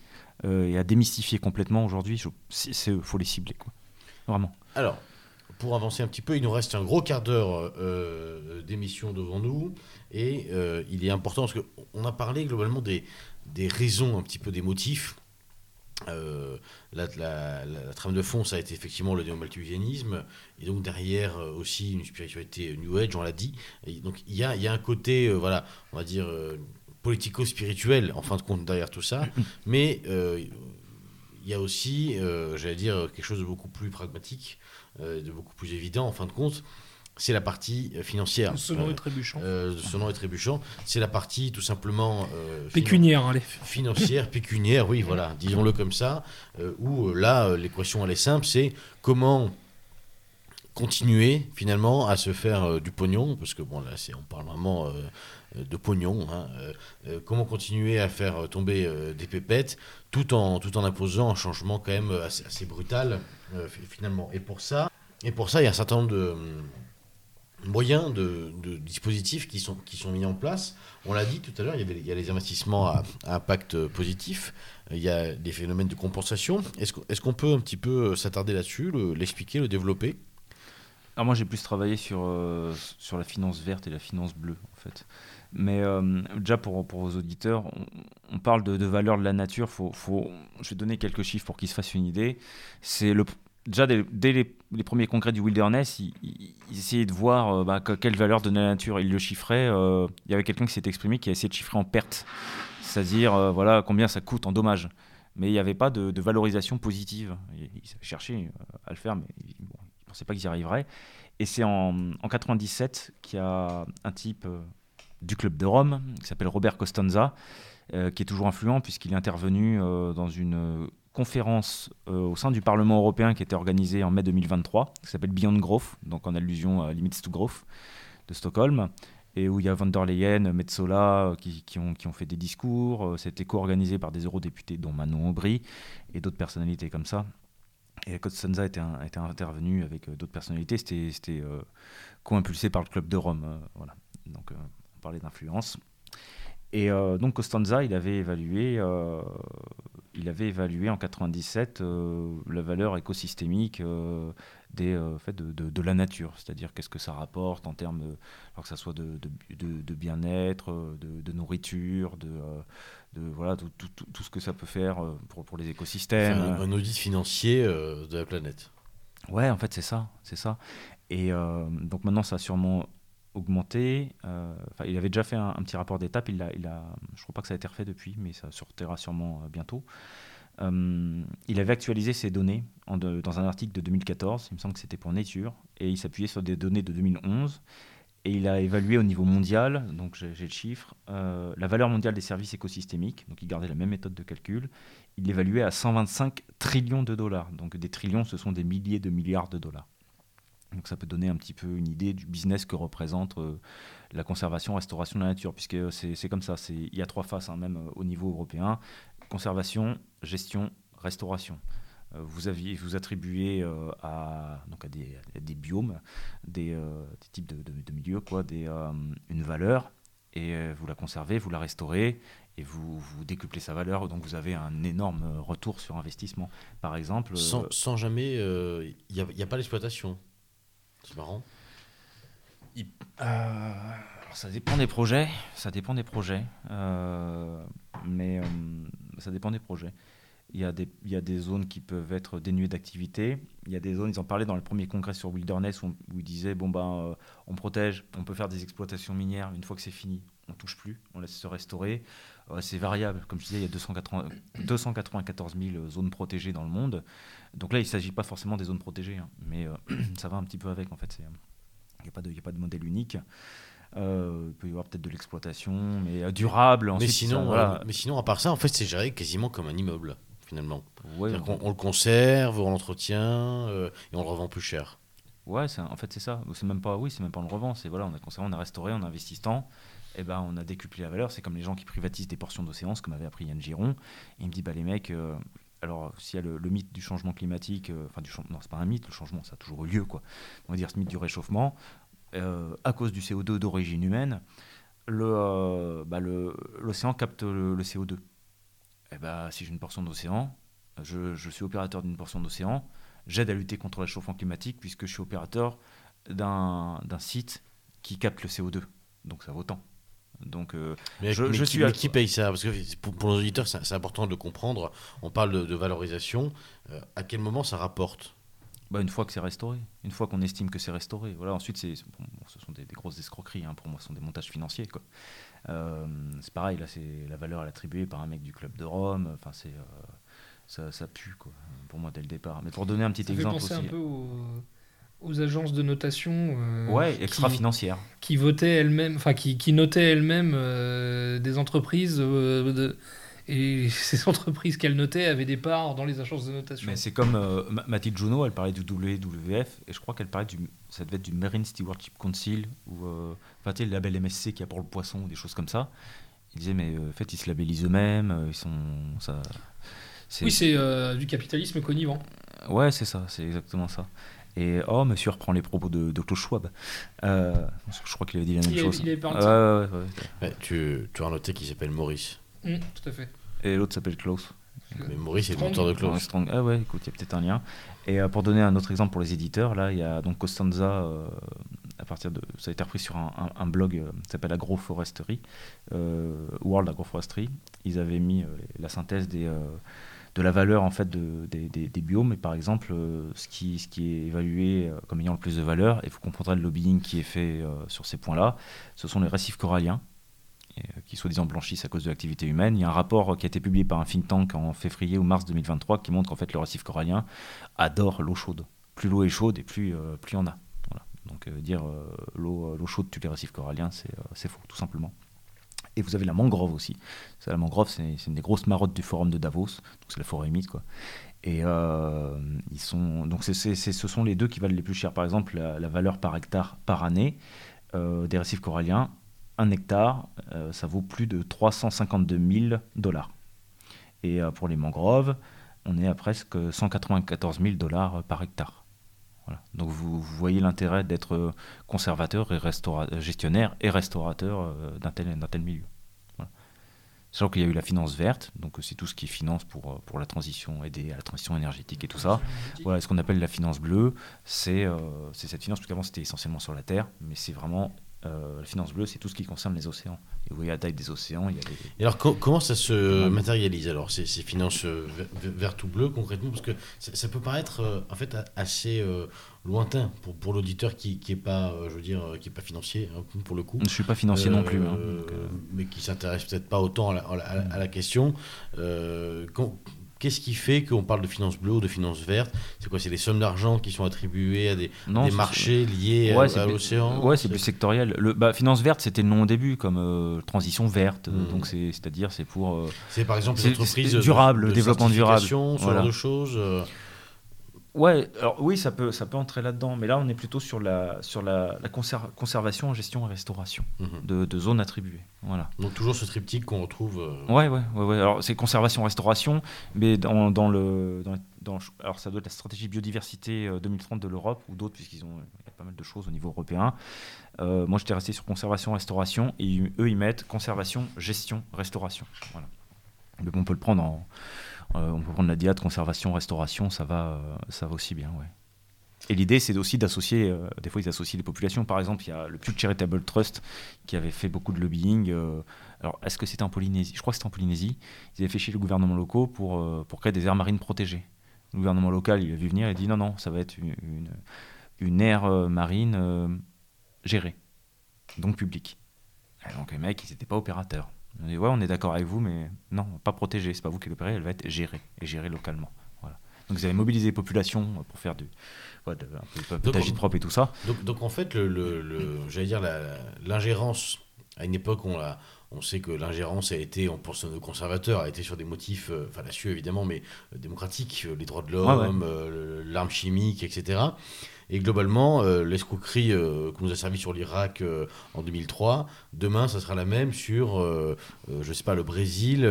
euh, et à démystifier complètement aujourd'hui. Il faut les cibler. Vraiment. Alors, pour avancer un petit peu, il nous reste un gros quart d'heure euh, d'émission devant nous. Et euh, il est important parce qu'on a parlé globalement des, des raisons, un petit peu des motifs. la, trame de fond, ça a été effectivement le néo-malthusianisme, et donc derrière aussi une spiritualité New Age, on l'a dit. donc il y a, y a, un côté, voilà, on va dire, politico-spirituel, en fin de compte, derrière tout ça. [LAUGHS] Mais euh, il y a aussi, euh, j'allais dire, quelque chose de beaucoup plus pragmatique, euh, de beaucoup plus évident, en fin de compte. C'est la partie financière. Sonnant et trébuchant. sonnant et trébuchant. C'est la partie tout simplement. pécuniaire, allez. Financière, pécuniaire, oui, voilà, disons-le comme ça. où là, l'équation, elle est simple c'est comment continuer finalement à se faire du pognon, parce que bon, là, on parle vraiment euh, de pognon. Hein, euh, euh, comment continuer à faire tomber des pépettes tout en, tout en imposant un changement quand même assez, brutal finalement. Et pour ça, et pour ça, il y a un certain nombre de moyens, de, dispositifs qui sont, qui sont mis en place. On l'a dit tout à l'heure, il, y a les investissements à, impact positif, il y a des phénomènes de compensation. Est-ce qu'on est qu'on peut un petit peu s'attarder là-dessus, l'expliquer, le développer? Alors moi j'ai plus travaillé sur, euh, sur la finance verte et la finance bleue en fait. Mais euh, déjà pour, pour vos auditeurs, on, on parle de, de valeur de la nature. Faut, faut, je vais donner quelques chiffres pour qu'ils se fassent une idée. C'est le, déjà dès, les, premiers congrès du wilderness, ils, essayaient de voir euh, bah, que- quelle valeur donnait la nature. Ils le chiffraient. euh, il y avait quelqu'un qui s'est exprimé qui a essayé de chiffrer en perte, c'est-à-dire euh, voilà combien ça coûte en dommages. Mais il n'y avait pas de, valorisation positive. Ils, cherchaient euh, à le faire, mais ils ne pensaient pas qu'ils y arriveraient. Et c'est en, en 97 qu'il y a un type du club de Rome qui s'appelle Robert Costanza, qui est toujours influent puisqu'il est intervenu dans une conférence euh, au sein du Parlement européen qui était organisée en mai 2023, qui s'appelle Beyond Growth, donc en allusion à Limits to Growth de Stockholm, et où il y a van der Leyen, Metzola euh, qui, ont, qui ont fait des discours. Euh, C'était co-organisé par des eurodéputés, dont Manon Aubry, et d'autres personnalités comme ça. Et Costanza était, était intervenu avec d'autres personnalités. C'était euh, co-impulsé par le club de Rome. voilà. Donc on parlait d'influence. Et donc Costanza, il avait évalué, il avait évalué en 97 euh, la valeur écosystémique euh, des, euh, fait, de, de- de la nature, c'est-à-dire qu'est-ce que ça rapporte en termes, de, alors que ça soit de, de- bien-être, euh, de, nourriture, de, de voilà tout, tout- tout- tout ce que ça peut faire pour, pour les écosystèmes. Un, un audit financier de la planète. Ouais, en fait, c'est ça, c'est ça. Et donc maintenant, ça a sûrement augmenté. Euh, il avait déjà fait un, petit rapport d'étape. Il a, je crois pas que ça a été refait depuis, mais ça sortira sûrement euh, bientôt. Euh, il avait actualisé ses données dans un article de 2014. Il me semble que c'était pour Nature, et il s'appuyait sur des données de 2011. Et il a évalué au niveau mondial, donc j'ai le chiffre, la valeur mondiale des services écosystémiques. Donc il gardait la même méthode de calcul. Il l'évaluait à 125 trillions de dollars. Donc des trillions, ce sont des milliers de milliards de dollars. Donc ça peut donner un petit peu une idée du business que représente euh, la conservation, restauration de la nature, puisque c'est c'est comme ça. Il y a trois faces, hein, même euh, au niveau européen conservation, gestion, restauration. Euh, vous, aviez, vous attribuez euh, à, donc à, des, à des biomes, des, euh, des types de, de- de milieux, quoi, des, euh, une valeur, et euh, vous la conservez, vous la restaurez, et vous, vous décuplez sa valeur, donc vous avez un énorme euh, retour sur investissement. Par exemple, euh, Sans, sans jamais. Il n'y a pas l'exploitation. C'est marrant. Euh, ça dépend des projets, ça dépend des projets, euh, mais euh, ça dépend des projets. Il y, a des, zones qui peuvent être dénuées d'activité. Il y a des zones, ils en parlaient dans le premier congrès sur Wilderness, où, où ils disaient bon ben, on protège, on peut faire des exploitations minières. Une fois que c'est fini, on touche plus, on laisse se restaurer. C'est variable. Comme je disais, il y a 280 294 000 zones protégées dans le monde. Donc là, il ne s'agit pas forcément des zones protégées, hein, mais euh, [CLEARS THROAT] ça va un petit peu avec en fait. Il n'y a, pas de- il y a pas de modèle unique. Euh, il peut y avoir peut-être de l'exploitation, mais euh, durable. Mais sinon, ça, voilà. euh, mais sinon, à part ça, en fait, c'est géré quasiment comme un immeuble, finalement. Ouais, on le conserve, on l'entretient euh, et on le revend plus cher. ouais, en fait c'est ça. C'est même pas, oui, c'est même pas on le revend. C'est voilà, on a conservé, on a restauré, en investissant. Et ben, on a décuplé la valeur. C'est comme les gens qui privatisent des portions d'océan, ce que m'avait appris Yann Giron. Il me dit, bah les mecs, euh, alors s'il y a le, mythe du changement climatique, euh, enfin du non, c'est pas un mythe, le changement, ça a toujours eu lieu, quoi. On va dire ce mythe du réchauffement, euh, à cause du CO2 d'origine humaine, euh, bah, l'océan capte le, le CO2. Et ben, si j'ai une portion d'océan, je, suis opérateur d'une portion d'océan, j'aide à lutter contre le réchauffement climatique puisque je suis opérateur d'un site qui capte le CO2. Donc ça vaut tant. Donc euh, Mais, Je- mais je qui, suis mais à- qui paye ça? Parce que pour, pour nos auditeurs, c'est important de comprendre. On parle de, de valorisation. Euh, à quel moment ça rapporte? Bah, une fois que c'est restauré, une fois qu'on estime que c'est restauré, voilà. Ensuite, c'est bon, ce sont des, des grosses escroqueries. hein, pour moi, ce sont des montages financiers. quoi. Euh, c'est pareil, là, c'est la valeur à l'attribuer par un mec du club de Rome. Enfin, c'est euh, ça, ça pue quoi. Pour moi, dès le départ. Mais pour donner un petit Ça fait exemple penser aussi. un peu aux, aux agences de notation euh, Ouais, qui- extra financière. qui votaient elles-mêmes, enfin qui, qui notaient elles-mêmes euh, des entreprises euh, de- et [LAUGHS] ces entreprises qu'elles notaient avaient des parts dans les agences de notation. Mais c'est comme euh, Ma- Mathilde Junot, elle parlait du WWF, et je crois qu'elle parlait du, ça devait être du Marine Stewardship Council, ou euh, enfin, tu sais, le label MSC qu'il y a pour le poisson, ou des choses comme ça. Il disait, mais euh, en fait, ils se labellisent eux-mêmes, ils sont. Ça, Oui, c'est du capitalisme connivant. Ouais, c'est ça, c'est exactement ça. Et oh, monsieur reprend les propos de, de Klaus Schwab. Euh, je crois qu'il avait dit la même Il chose. il Ouais, ouais, ouais, ouais. Ouais, tu, tu as noté qu'il s'appelle Maurice. Hum, tout à fait. Et l'autre s'appelle Klaus. Mais Maurice est le monteur de clause. Strong. Ah ouais, écoute, il y a peut-être un lien. Et euh, pour donner un autre exemple pour les éditeurs, là, il y a donc Costanza, euh, à partir de, ça a été repris sur un, un- un blog euh, qui s'appelle Agroforestery, euh, World Agroforestry. Ils avaient mis euh, la synthèse des, euh, de la valeur en fait de- des, des- biomes. Et par exemple, euh, ce, qui, ce qui est évalué euh, comme ayant le plus de valeur, et vous comprendrez le lobbying qui est fait euh, sur ces points-là, ce sont les récifs coralliens qui soi-disant blanchissent à cause de l'activité humaine. Il y a un rapport qui a été publié par un think tank en février ou mars 2023 qui montre qu'en fait le récif corallien adore l'eau chaude. Plus l'eau est chaude et plus euh, plus en a. Voilà. Donc dire l'eau l'eau chaude tue les récifs coralliens, c'est faux, tout simplement. Et vous avez la mangrove aussi. La mangrove, c'est une des grosses marottes du forum de Davos. Donc c'est la forêt humide, quoi. Et euh, ils sont donc ce sont les deux qui valent les plus cher. Par exemple, la, valeur par hectare par année euh, des récifs coralliens, un hectare, euh, ça vaut plus de 352 000 dollars. Et pour les mangroves, on est à presque 194 000 dollars par hectare. Donc vous, voyez l'intérêt d'être euh, conservateur et restaura- gestionnaire et restaurateur euh, d'un tel, tel milieu. Voilà. Sachant qu'il y a eu la finance verte, donc euh, c'est tout ce qui est finance pour, euh, pour la transition, aider à la transition énergétique et tout ça. Voilà, ce qu'on appelle la finance bleue, euh, c'est cette finance, parce qu'avant c'était essentiellement sur la Terre, mais c'est vraiment euh, la finance bleue, c'est tout ce qui concerne les océans. Et vous voyez la taille des océans, il y a des, Et alors, co- comment ça se matérialise alors ces, ces finances euh, ver- ver- vertes ou bleues concrètement? Parce que ça, ça peut paraître euh, en fait assez euh, lointain pour, pour l'auditeur qui qui est pas, je veux dire, qui est pas financier hein, pour le coup. Je suis pas financier non plus. hein, donc, mais qui s'intéresse peut-être pas autant à la, à la- à question. Quand- Qu'est-ce qui fait qu'on parle de finances bleues ou de finances vertes C'est quoi C'est les sommes d'argent qui sont attribuées à des, non, des marchés liés Ouais, à, l'océan Ouais, c'est plus sectoriel. Le, bah, finance verte, c'était le nom au début, comme euh, transition verte. Mm. Donc c'est, c'est-à-dire, c'est pour. euh, C'est par exemple les entreprises de- durable, de le développement durable. ce Voilà. genre de choses. Euh, Ouais, alors oui, ça peut, ça peut entrer là-dedans, mais là, on est plutôt sur la, sur la, la conser- conservation, gestion et restauration mhm. de, de zones attribuées. Voilà. Donc toujours ce triptyque qu'on retrouve. euh, Ouais, ouais, ouais, ouais. Alors c'est conservation, restauration, mais dans, dans le, dans, dans- alors ça doit être la stratégie biodiversité euh, 2030 de l'Europe ou d'autres, puisqu'ils ont, il y a pas mal de choses au niveau européen. Euh, moi, j'étais resté sur conservation, restauration, et eux, ils mettent conservation, gestion, restauration. Voilà. Mais bon, on peut le prendre en, euh, on peut prendre la diade conservation, restauration, ça va, euh, ça va aussi bien, ouais. Et l'idée, c'est aussi d'associer, euh, des fois ils associent les populations. Par exemple, il y a le Pew Charitable Trust qui avait fait beaucoup de lobbying. euh, alors, est-ce que c'était en Polynésie? Je crois que c'était en Polynésie. Ils avaient fait chier les gouvernements locaux pour, euh, pour créer des aires marines protégées. Le gouvernement local, il a vu venir et dit non, non, ça va être une, une, aire euh, marine euh, gérée, donc publique. Et donc les mecs, ils n'étaient pas opérateurs. Ont dit ouais, on est d'accord avec vous, mais non, pas protégée. C'est pas vous qui l'opérez, elle va être gérée et gérée localement. Voilà. Donc ils avaient mobilisé les populations pour faire du, ouais, de, un peu- d'agite-propre et tout ça. Donc, donc en fait, le, le- le- j'allais dire l'ingérence. À une époque, on, l'a- on sait que l'ingérence a été, on pense aux conservateurs, a été sur des motifs euh, fallacieux évidemment, mais euh, démocratiques, euh, les droits de l'homme, Ouais, euh, l'arme chimique, etc. Et globalement, euh, l'escroquerie euh, qu'on nous a servi sur l'Irak euh, en 2003, demain, ça sera la même sur, euh, je sais pas, le Brésil,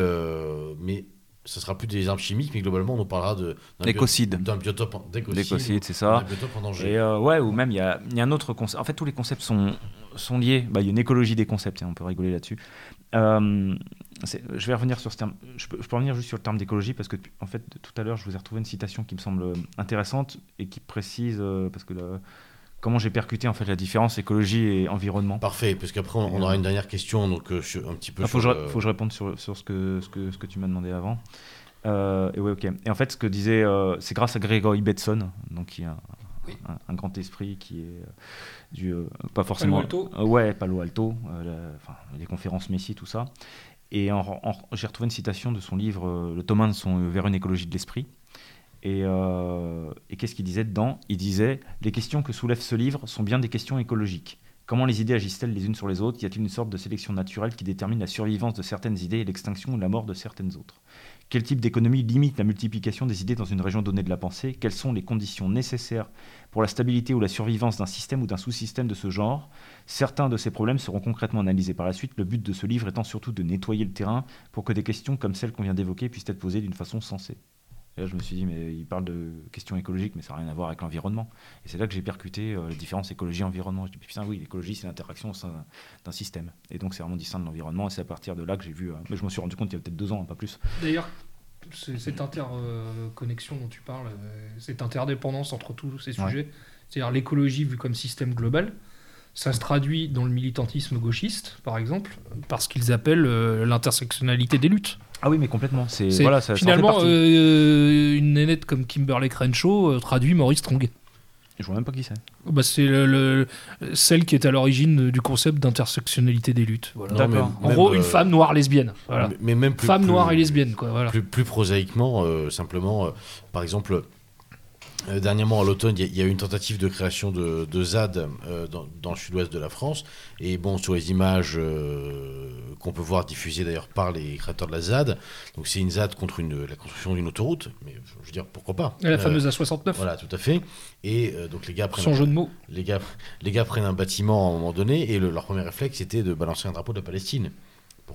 mais ça sera plus des armes chimiques, mais globalement, on parlera de, d'un bio- L'écocide. d'un biotope, en- d'écocide, c'est ça. biotope en danger. Et ouais, ou même il y a, il y a un autre concept. En fait, tous les concepts sont, sont liés. Bah, il y a une écologie des concepts, et on peut rigoler là-dessus. Euh, je vais revenir sur ce terme. Je peux, je peux revenir juste sur le terme d'écologie parce que, en fait, tout à l'heure, je vous ai retrouvé une citation qui me semble euh, intéressante et qui précise, euh, parce que comment j'ai percuté en fait la différence écologie et environnement. Parfait, parce qu'après on, on aura une dernière question, donc euh, un petit peu. Il faut, que sur, je, euh, faut que je réponde sur, sur ce, que, ce, que, ce que tu m'as demandé avant. Et ouais, ok. Et en fait, ce que disait, c'est grâce à Gregory Betson, donc qui est un. Un, un grand esprit qui est euh, du euh, pas forcément. Alto Euh, ouais, Palo Alto, la- les conférences Messi, tout ça. Et j'ai retrouvé une citation de son livre Le tome 1 de son Vers une écologie de l'esprit. Et, euh, et qu'est-ce qu'il disait dedans? Il disait Les questions que soulève ce livre sont bien des questions écologiques. Comment les idées agissent-elles les unes sur les autres? Y a-t-il une sorte de sélection naturelle qui détermine la survivance de certaines idées et l'extinction ou la mort de certaines autres? Quel type d'économie limite la multiplication des idées dans une région donnée de la pensée? Quelles sont les conditions nécessaires pour la stabilité ou la survivance d'un système ou d'un sous-système de ce genre? Certains de ces problèmes seront concrètement analysés par la suite, le but de ce livre étant surtout de nettoyer le terrain pour que des questions comme celles qu'on vient d'évoquer puissent être posées d'une façon sensée. Et là, je me suis dit, mais il parle de questions écologiques, mais ça n'a rien à voir avec l'environnement. Et c'est là que j'ai percuté euh, la différence écologie-environnement. Je dis, putain, oui, l'écologie, c'est l'interaction au sein d'un- système. Et donc, c'est vraiment distinct de l'environnement. Et c'est à partir de là que j'ai vu. euh, mais je me suis rendu compte il y a peut-être deux ans, hein, pas plus. D'ailleurs, cette interconnexion dont tu parles, euh, cette interdépendance entre tous ces Ouais. sujets, c'est-à-dire l'écologie vue comme système global, ça se traduit dans le militantisme gauchiste, par exemple, parce qu'ils appellent euh, l'intersectionnalité des luttes. Ah oui, mais complètement. C'est C'est- voilà, ça, ça en fait Finalement, euh, une nénette comme Kimberly Crenshaw euh, traduit Maurice Strong. Je vois même pas qui c'est. Bah, c'est le- le- celle qui est à l'origine du concept d'intersectionnalité des luttes. Voilà. Non, D'accord. mais En même, gros, euh, une femme noire lesbienne. Voilà. mais- Mais même plus. femme plus- noire et lesbienne, quoi. Voilà. Plus, plus prosaïquement, euh, simplement, euh, par exemple, euh, dernièrement à l'automne, il y, a- il y a eu une tentative de création de, de ZAD euh, dans, dans le sud-ouest de la France. Et bon, sur les images euh, qu'on peut voir diffusées d'ailleurs par les créateurs de la ZAD, donc c'est une ZAD contre une, la construction d'une autoroute, mais je veux dire, pourquoi pas? La Euh, fameuse A69, Voilà, tout à fait. Et euh, donc les gars prennent sans jeu de mots. les gars, les gars prennent un bâtiment à un moment donné et le- leur premier réflexe c'était de balancer un drapeau de la Palestine.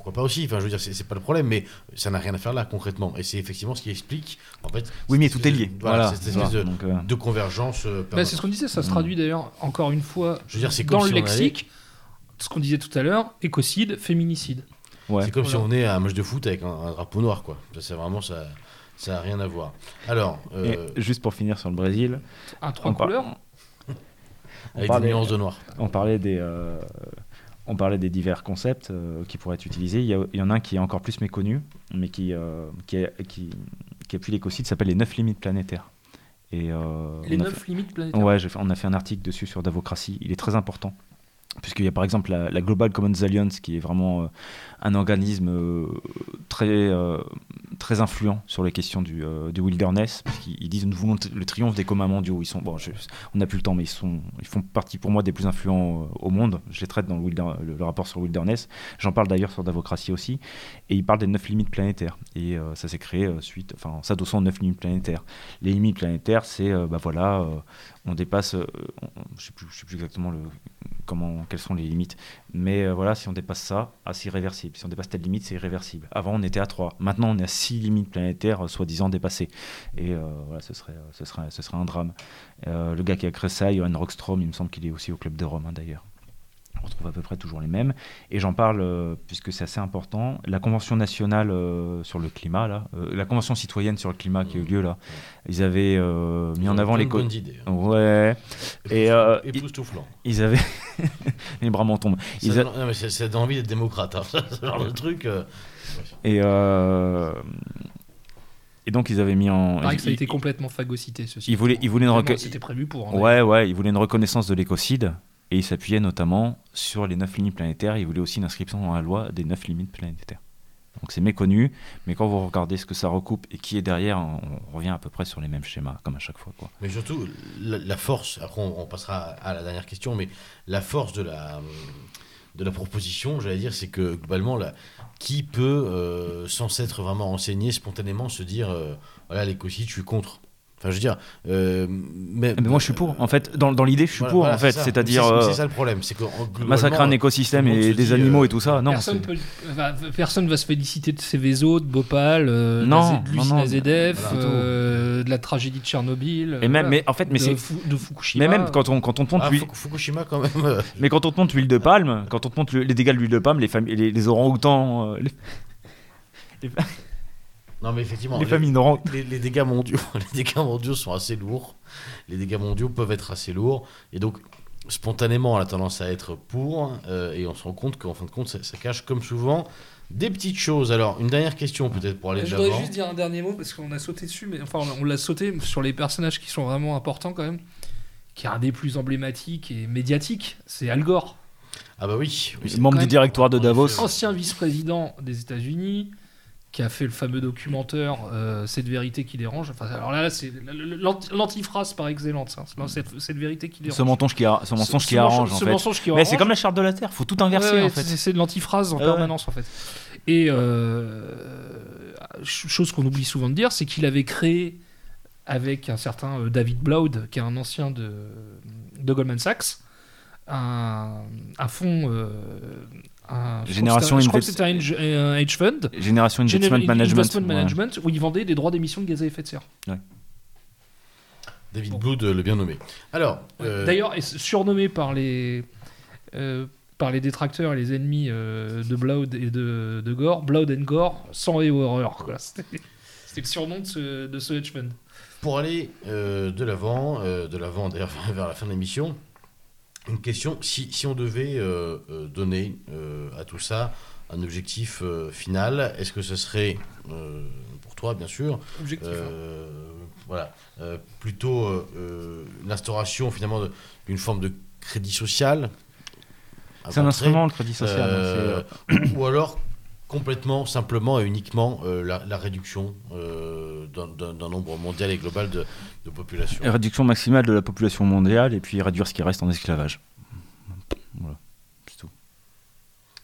Pourquoi pas aussi Enfin, je veux dire, c'est pas le problème, mais ça n'a rien à faire là concrètement. Et c'est effectivement ce qui explique, en fait. Oui, mais tout est lié. Voilà, Voilà. cette espèce de, Donc, euh, de convergence. euh, Bah, c'est ce qu'on disait, ça se traduit d'ailleurs, encore une fois, je veux dire, dans si le lexique, ce qu'on disait tout à l'heure, écocide, féminicide. ouais. C'est comme si on est à un match de foot avec un, un drapeau noir, quoi. Ça, c'est vraiment ça. Ça n'a rien à voir. Alors, euh, juste pour finir sur le Brésil, Un trois par- couleurs. avec parlait- des nuances de noir. on parlait des, euh, on parlait des divers concepts euh, qui pourraient être utilisés. Il y, a- il y en a un qui est encore plus méconnu, mais qui, euh, qui, a- qui, qui appuie l'écocide, s'appelle les neuf limites planétaires. Et, euh, Les on a neuf limites planétaires. Ouais, fait- on a fait un article dessus sur Davocratie. Il est très important. Puisqu'il y a par exemple la, Global Commons Alliance qui est vraiment euh, un organisme euh, très, euh, très influent sur les questions du, wilderness. Parce qu'ils ils disent nous voulons le triomphe des communs mondiaux. Ils sont, bon, on n'a plus le temps, mais ils, sont, ils font partie pour moi des plus influents au monde. Je les traite dans le, rapport sur le wilderness. J'en parle d'ailleurs sur Davocratie aussi. Et ils parlent des neuf limites planétaires. Et ça s'est créé suite, enfin, en s'adossant aux neuf limites planétaires. Les limites planétaires, c'est, bah voilà, on dépasse, euh, je je sais plus exactement comment, quelles sont les limites, mais euh, voilà, si on dépasse ça, ah, c'est irréversible. Si on dépasse telle limite, c'est irréversible. Avant, on était à 3. Maintenant, on est à 6 limites planétaires, euh, soi-disant dépassées. Et voilà, ce serait, ce, serait, ce serait un drame. Le gars qui a créé ça, Johan Rockstrom, il me semble qu'il est aussi au Club de Rome, hein, d'ailleurs. On retrouve à peu près toujours les mêmes. Et j'en parle euh, puisque c'est assez important. La Convention nationale euh, sur le climat, là, euh, la Convention citoyenne sur le climat qui a eu lieu là, ils avaient euh, mis en avant les bonnes idées. hein. Ouais, Et, euh, Époustouflant. ils avaient. [LAUGHS] les bras m'en tombent. Ça a- donne- non, mais c'est- envie d'être démocrate. hein. [LAUGHS] Ce genre de truc. euh, Et, euh, et donc, ils avaient mis en. Pareil que ça a ils- été complètement phagocyté, ceci. ils voulaient- ils voulaient une C'était prévu pour. Ouais, ouais, ils voulaient une reconnaissance de l'écocide. Et ils s'appuyaient notamment sur les neuf limites planétaires. Ils voulaient aussi une inscription dans la loi des neuf limites planétaires. Donc c'est méconnu, mais quand vous regardez ce que ça recoupe et qui est derrière, on revient à peu près sur les mêmes schémas, comme à chaque fois. Mais surtout, la, force, après on, passera à la dernière question, mais la force de la, de la proposition, j'allais dire, c'est que globalement, qui peut, euh, sans s'être vraiment renseigné, spontanément se dire, euh, voilà, l'écocide, je suis contre Enfin, je veux dire. euh, mais, Mais moi je suis pour. En fait, dans, dans l'idée, je suis Voilà, pour. voilà, en fait, c'est ça. c'est-à-dire C'est euh, c'est ça le problème, c'est que globalement, massacrer un écosystème et des dit, animaux euh, et tout ça. Non, personne, peut, va, personne va se féliciter de Céveso, de Bhopal, euh, Non, de l'usine non, non, AZF, voilà. euh, de la tragédie de Tchernobyl. Et même, voilà. mais en fait, mais de, c'est. De Fukushima. Mais même quand on, quand on te montre Ah, Fukushima quand même. euh, [LAUGHS] mais quand on te l'huile de palme, quand on te montre le- les dégâts de l'huile de palme, les, familles, les, les orang-outans, euh, les, [LAUGHS] Non, mais effectivement. les les- familles les, les dégâts mondiaux, [LAUGHS] les dégâts mondiaux sont assez lourds. Les dégâts mondiaux peuvent être assez lourds. Et donc, spontanément, on a tendance à être pour. euh, et on se rend compte qu'en fin de compte, ça, ça cache, comme souvent, des petites choses. Alors, une dernière question, peut-être, pour aller de Je voudrais juste dire un dernier mot parce qu'on a sauté dessus, mais enfin on l'a sauté sur les personnages qui sont vraiment importants quand même. Qui est un des plus emblématiques et médiatiques, c'est Al Gore, Ah, bah oui. oui, membre du directoire de Davos. effet, ancien vice-président des États-Unis, qui a fait le fameux documentaire euh, Cette vérité qui dérange. Enfin, alors là, c'est l'anti- l'antiphrase par excellence. hein. Cette, cette vérité qui dérange. Ce mensonge qui, a- ce mensonge Ce- qui ce arrange, en fait. Mais c'est arrange. comme la charte de la Terre, faut tout inverser, Ouais, en fait. c'est- de l'antiphrase en permanence en fait. Et euh, ch- chose qu'on oublie souvent de dire, c'est qu'il avait créé avec un certain euh, David Bloud, qui est un ancien de, de Goldman Sachs, un, un fonds. Euh, un- je crois que Génération c'était un- Je crois que c'était un, hedge- un hedge fund. Génération Investment Management. Investment ouais. Management, où il vendait des droits d'émission de gaz à effet de serre. David Blood, euh, le bien nommé. Alors, euh, D'ailleurs, surnommé par les, euh, par les détracteurs et les ennemis euh, de Blood et de, de Gore, Blood and Gore, sang et horreur. C'était le surnom de ce, de ce hedge fund. Pour aller euh, de l'avant, euh, de l'avant d'ailleurs [LAUGHS] vers la fin de l'émission, une question, si, si on devait euh, euh, donner euh, à tout ça un objectif euh, final, est-ce que ce serait, euh, pour toi bien sûr, Objectif. hein. voilà, euh, plutôt l'instauration finalement d'une forme de crédit social C'est un instrument, le crédit social. euh, c'est- ou alors complètement, simplement et uniquement euh, la, la réduction euh, d'un nombre mondial et global de, de population. euh, réduction maximale de la population mondiale et puis réduire ce qui reste en esclavage. Voilà, c'est tout.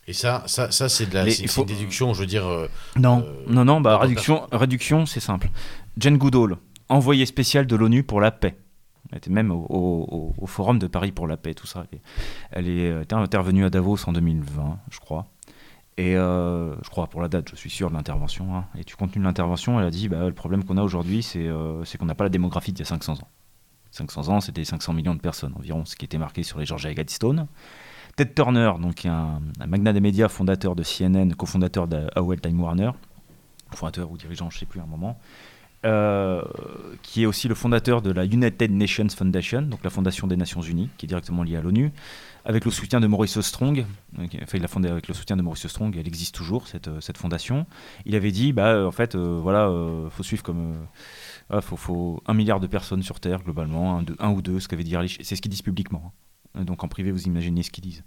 Et ça, ça, ça c'est de la c'est- faut- une déduction, je veux dire. euh, Non, Euh, non, non, bah, réduction, réduction c'est simple. Jane Goodall, envoyée spéciale de l'ONU pour la paix. Elle était même au, au- au Forum de Paris pour la paix, tout ça. Et elle est euh, intervenue à Davos en 2020, je crois. Et euh, je crois, pour la date, je suis sûr de l'intervention. hein. Et du contenu de l'intervention, elle a dit bah, le problème qu'on a aujourd'hui, c'est euh, c'est qu'on n'a pas la démographie d'il y a 500 ans. 500 ans, c'était 500 millions de personnes environ, ce qui était marqué sur les Georgia Guidestone. Ted Turner, donc un, un magnat des médias, fondateur de CNN, cofondateur d'AOL Time Warner, fondateur ou dirigeant, je ne sais plus à un moment, euh, qui est aussi le fondateur de la United Nations Foundation, donc la fondation des Nations Unies, qui est directement liée à l'ONU, avec le soutien de Maurice Strong. euh, il a fondé avec le soutien de Maurice Strong, elle existe toujours cette, euh, cette fondation. Il avait dit, bah, euh, en fait, voilà, faut suivre comme, euh, ah, faut, faut un milliard de personnes sur Terre globalement, un, ou deux, ce qu'avait dit Ehrlich. C'est ce qu'ils disent publiquement. hein. Donc en privé, vous imaginez ce qu'ils disent.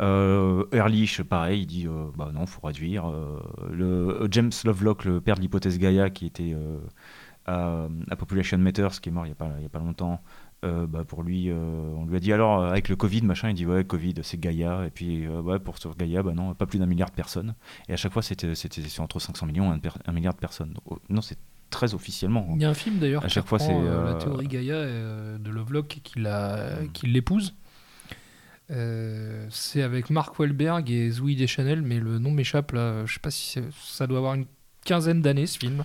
Euh, Ehrlich, pareil, il dit euh, bah non, faut réduire. James Lovelock, le père de l'hypothèse Gaia, qui était à, Population Matters, qui est mort il n'y a, il a pas longtemps, euh, bah pour lui, euh, on lui a dit alors, euh, avec le Covid, machin, il dit ouais, Covid, c'est Gaia. Et puis, euh, ouais, pour sur Gaia, bah non, pas plus d'un milliard de personnes. Et à chaque fois, c'était entre 500 millions et un, milliard de personnes. Donc, oh, non, c'est très officiellement. hein. Il y a un film d'ailleurs À qui chaque fois, c'est, euh, la théorie Gaïa euh, de Lovelock qui la- Mm. qui l'épouse. Euh, c'est avec Mark Wahlberg et Zoe Deschanel, mais le nom m'échappe là. Je sais pas si ça doit avoir une quinzaine d'années ce film.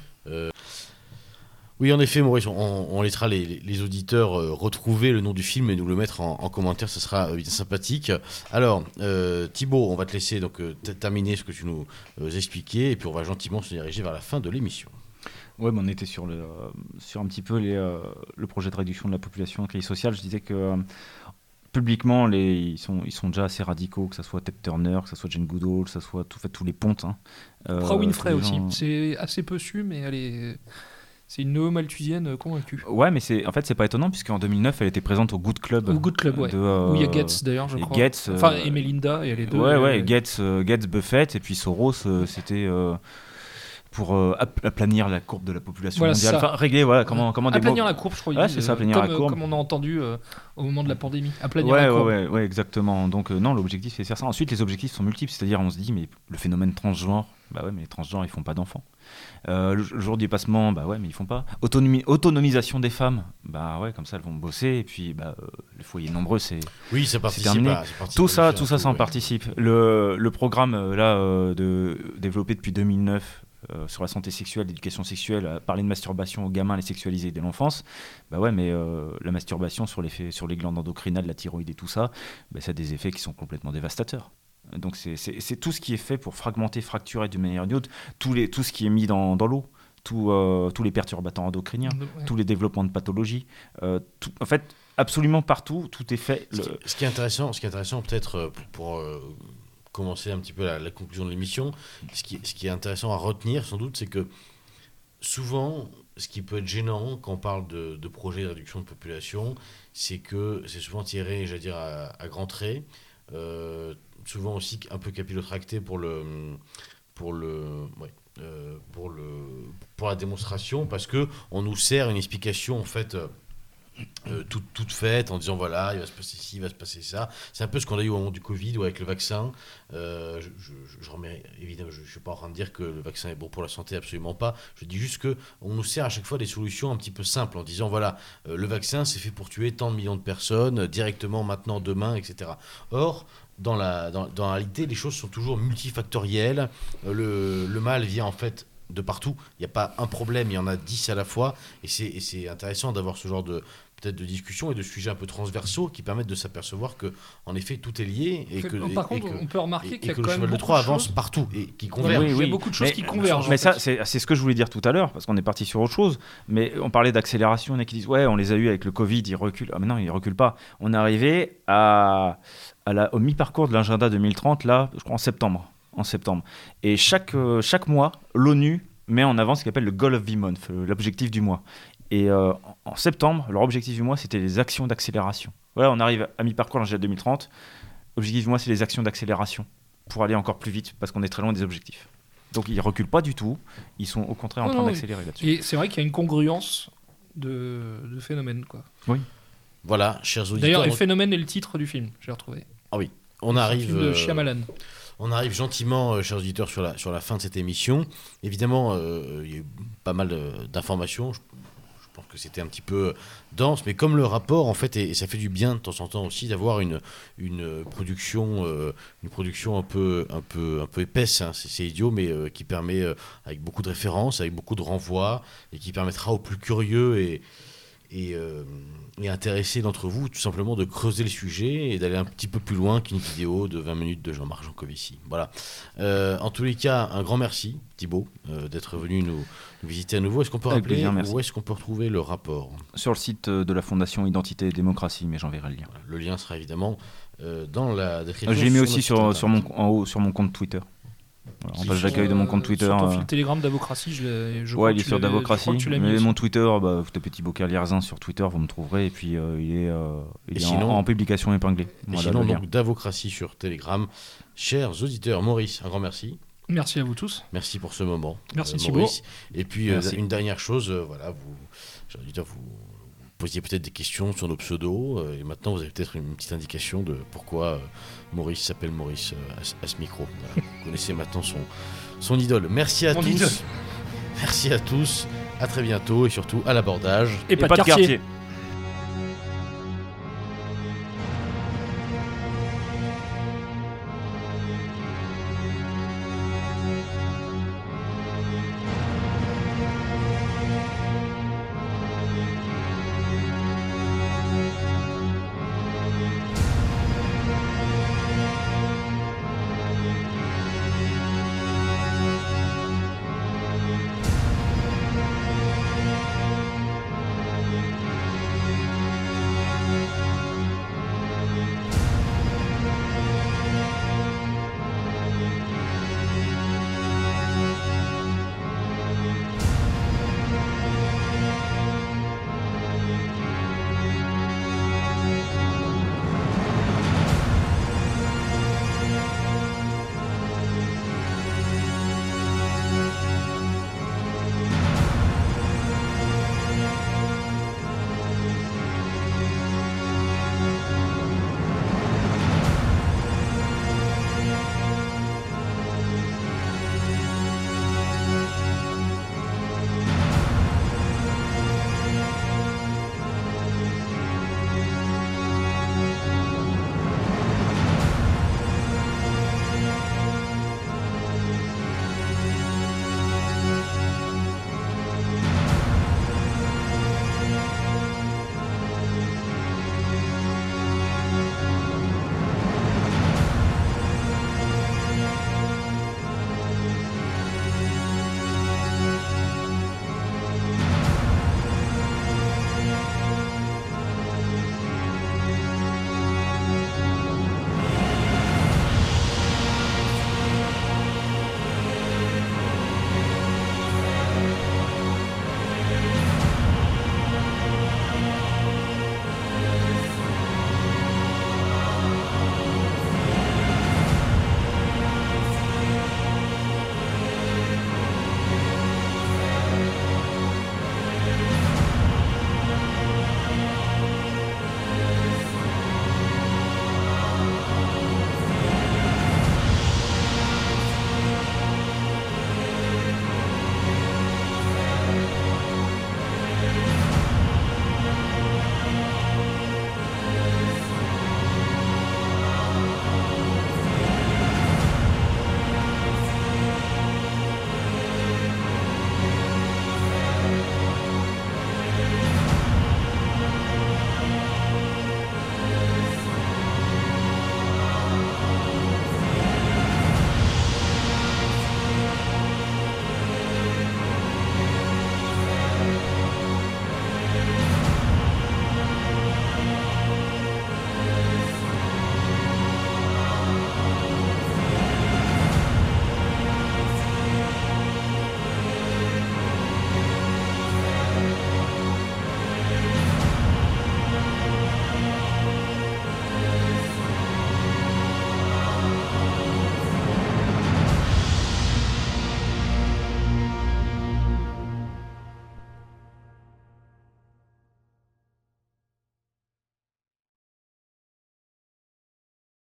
Oui, en effet, Maurice, on, on laissera les, auditeurs euh, retrouver le nom du film et nous le mettre en, en commentaire, ce sera euh, bien sympathique. Alors, euh, Thibaut, on va te laisser donc euh, terminer ce que tu nous euh, expliquais et puis on va gentiment se diriger vers la fin de l'émission. Mais on était sur, le, sur un petit peu les, euh, le projet de réduction de la population en crise sociale. Je disais que publiquement, les, ils, sont, ils sont déjà assez radicaux, que ce soit Ted Turner, que ce soit Jane Goodall, que ce soit tout, fait, tous les pontes. Hein. Euh, Winfrey aussi. gens- C'est assez peu su, mais elle est. C'est une néo-malthusienne convaincue. Ouais, mais c'est, en fait, c'est pas étonnant, puisqu'en 2009, elle était présente au Good Club. Au Good Club, ouais. de, euh, Où il y a Gates d'ailleurs, je et crois. Gates, euh, Enfin, et Melinda, et est deux. Ouais, ouais, euh, Gates, euh, Gates, Buffett, et puis Soros, euh, c'était euh, pour euh, ap- aplanir la courbe de la population Voilà, mondiale. Enfin, régler, voilà, comment, comment Aplanir la courbe, je crois. Ouais, c'est ça, euh, aplanir la comme, euh, courbe. Comme on a entendu euh, au moment de la pandémie. Aplanir Ouais, la courbe. ouais, ouais, exactement. Donc, euh, non, l'objectif, c'est faire ça. Ensuite, les objectifs sont multiples, c'est-à-dire, on se dit, mais le phénomène transgenre, bah ouais, mais les transgenres, ils font pas d'enfants. Euh, le, jour du passement, bah ouais, mais ils font pas. Autonomie, autonomisation des femmes, bah ouais, comme ça, elles vont bosser, et puis, bah, euh, le foyer nombreux, c'est. Oui, participe. terminé. à- Tout ça, tout ça, ça en ouais. participe. Le, le programme, euh, là, euh, de, développé depuis 2009 euh, sur la santé sexuelle, l'éducation sexuelle, parler de masturbation aux gamins, les sexualiser dès l'enfance, bah ouais, mais la masturbation sur les, sur les glandes endocrinales, la thyroïde et tout ça, bah, ça a des effets qui sont complètement dévastateurs. Donc c'est- tout ce qui est fait pour fragmenter, fracturer d'une manière ou d'une autre, tous les, tout ce qui est mis dans, dans l'eau, tout, euh, tous les perturbateurs endocriniens, Ouais. tous les développements de pathologies, euh, tout- en fait, absolument partout, tout est fait. Ce le- qui, ce qui est intéressant, ce qui est intéressant peut-être euh, pour, pour, euh, commencer un petit peu la, la conclusion de l'émission, ce qui, ce qui est intéressant à retenir sans doute, c'est que souvent, ce qui peut être gênant quand on parle de, de projets de réduction de population, c'est que c'est souvent tiré, j'allais dire, à, à grands traits, euh, souvent aussi un peu capillotracté pour le, pour le, euh, pour le, pour la démonstration, parce que on nous sert une explication en fait. euh, euh, toute, toute faite en disant voilà, il va se passer ci, il va se passer ça. C'est un peu ce qu'on a eu au moment du Covid ou avec le vaccin. Je, remets, évidemment, je ne suis pas en train de dire que le vaccin est bon pour la santé, absolument pas. Je dis juste que on nous sert à chaque fois des solutions un petit peu simples en disant voilà, le vaccin c'est fait pour tuer tant de millions de personnes directement, maintenant, demain, etc. Or, dans la, dans, dans la réalité, les choses sont toujours multifactorielles. Euh, le, le mal vient en fait de partout. Il n'y a pas un problème, il y en a dix à la fois. Et c'est et c'est intéressant d'avoir ce genre de peut-être de discussions et de sujets un peu transversaux qui permettent de s'apercevoir que, en effet, tout est lié et que, Par et- et contre, que- on peut remarquer qu'il y a que quand le même cheval de Troie avance partout et qui Voilà, converge. il y a beaucoup de choses mais- qui convergent. Mais ça, c'est ce que je voulais dire tout à l'heure, parce qu'on est parti sur autre chose. Mais on parlait d'accélération, il y en a qui disent Ouais, on les a eu avec le Covid, ils reculent. Ah, mais non, ils reculent pas. On est arrivé à, à la, au mi-parcours de l'agenda 2030, là, je crois en septembre. En septembre. Et chaque, euh, chaque mois, l'ONU met en avant ce qu'on appelle le Goal of the Month, euh, l'objectif du mois. Et euh, en- septembre, leur objectif du mois, c'était les actions d'accélération. Voilà, on arrive à mi-parcours de l'agenda 2030. Objectif du mois, c'est les actions d'accélération pour aller encore plus vite, parce qu'on est très loin des objectifs. Donc ils reculent pas du tout, ils sont au contraire en Non, train non, d'accélérer là-dessus. Et c'est vrai qu'il y a une congruence de, de phénomènes. Quoi. Voilà, chers auditeurs, D'ailleurs, donc, phénomène est le titre du film, j'ai retrouvé. On arrive. film de euh, Shyamalan. On arrive gentiment, euh, chers auditeurs, sur la, sur la fin de cette émission. Évidemment, euh, il y a eu pas mal d'informations. Je, je pense que c'était un petit peu dense, mais comme le rapport, en fait, et, et ça fait du bien de temps en temps aussi d'avoir une, une production, euh, une production un peu, un peu, un peu épaisse. hein. C'est c'est idiot, mais euh, qui permet, euh, avec beaucoup de références, avec beaucoup de renvois, et qui permettra aux plus curieux et et, euh, et intéressés d'entre vous tout simplement de creuser le sujet et d'aller un petit peu plus loin qu'une vidéo de 20 minutes de Jean-Marc Jancovici. Voilà. Euh, en tous les cas, un grand merci Thibaut euh, d'être venu nous, nous visiter à nouveau. Est-ce qu'on peut Avec rappeler plaisir, où est-ce qu'on peut retrouver le rapport Sur le site euh, de la Fondation Identité et Démocratie, mais j'enverrai le lien. Voilà, Le lien sera évidemment dans la description. Je l'ai mis aussi sur, sur mon, en haut sur mon compte Twitter. Voilà, en page d'accueil de mon compte Euh, Twitter. Sur ton euh, fil Telegram d'Avocratie, je l'ai. je Ouais, il est sur Davocratie. crois que tu l'as mis Mais mon Twitter, bah, vous tapez Thibaut sur Twitter, vous me trouverez. Et puis euh, il est, euh, il est sinon- en, publication épinglée. Et Voilà, sinon, donc, d'Avocratie sur Telegram. Chers auditeurs, Maurice, un grand merci. Merci à vous tous. Merci pour ce moment. Merci, euh. Maurice. Et puis, euh, Merci. une dernière chose, euh, voilà, vous, chers auditeurs, vous, vous posiez peut-être des questions sur nos pseudos, euh, et maintenant vous avez peut-être une petite indication de pourquoi euh, Maurice s'appelle Maurice euh, à, ce- à ce micro. Voilà. [LAUGHS] vous connaissez maintenant son, son idole. Merci à Mon tous. idole. Merci à tous. À très bientôt et surtout à l'abordage. Et, pas, de quartier.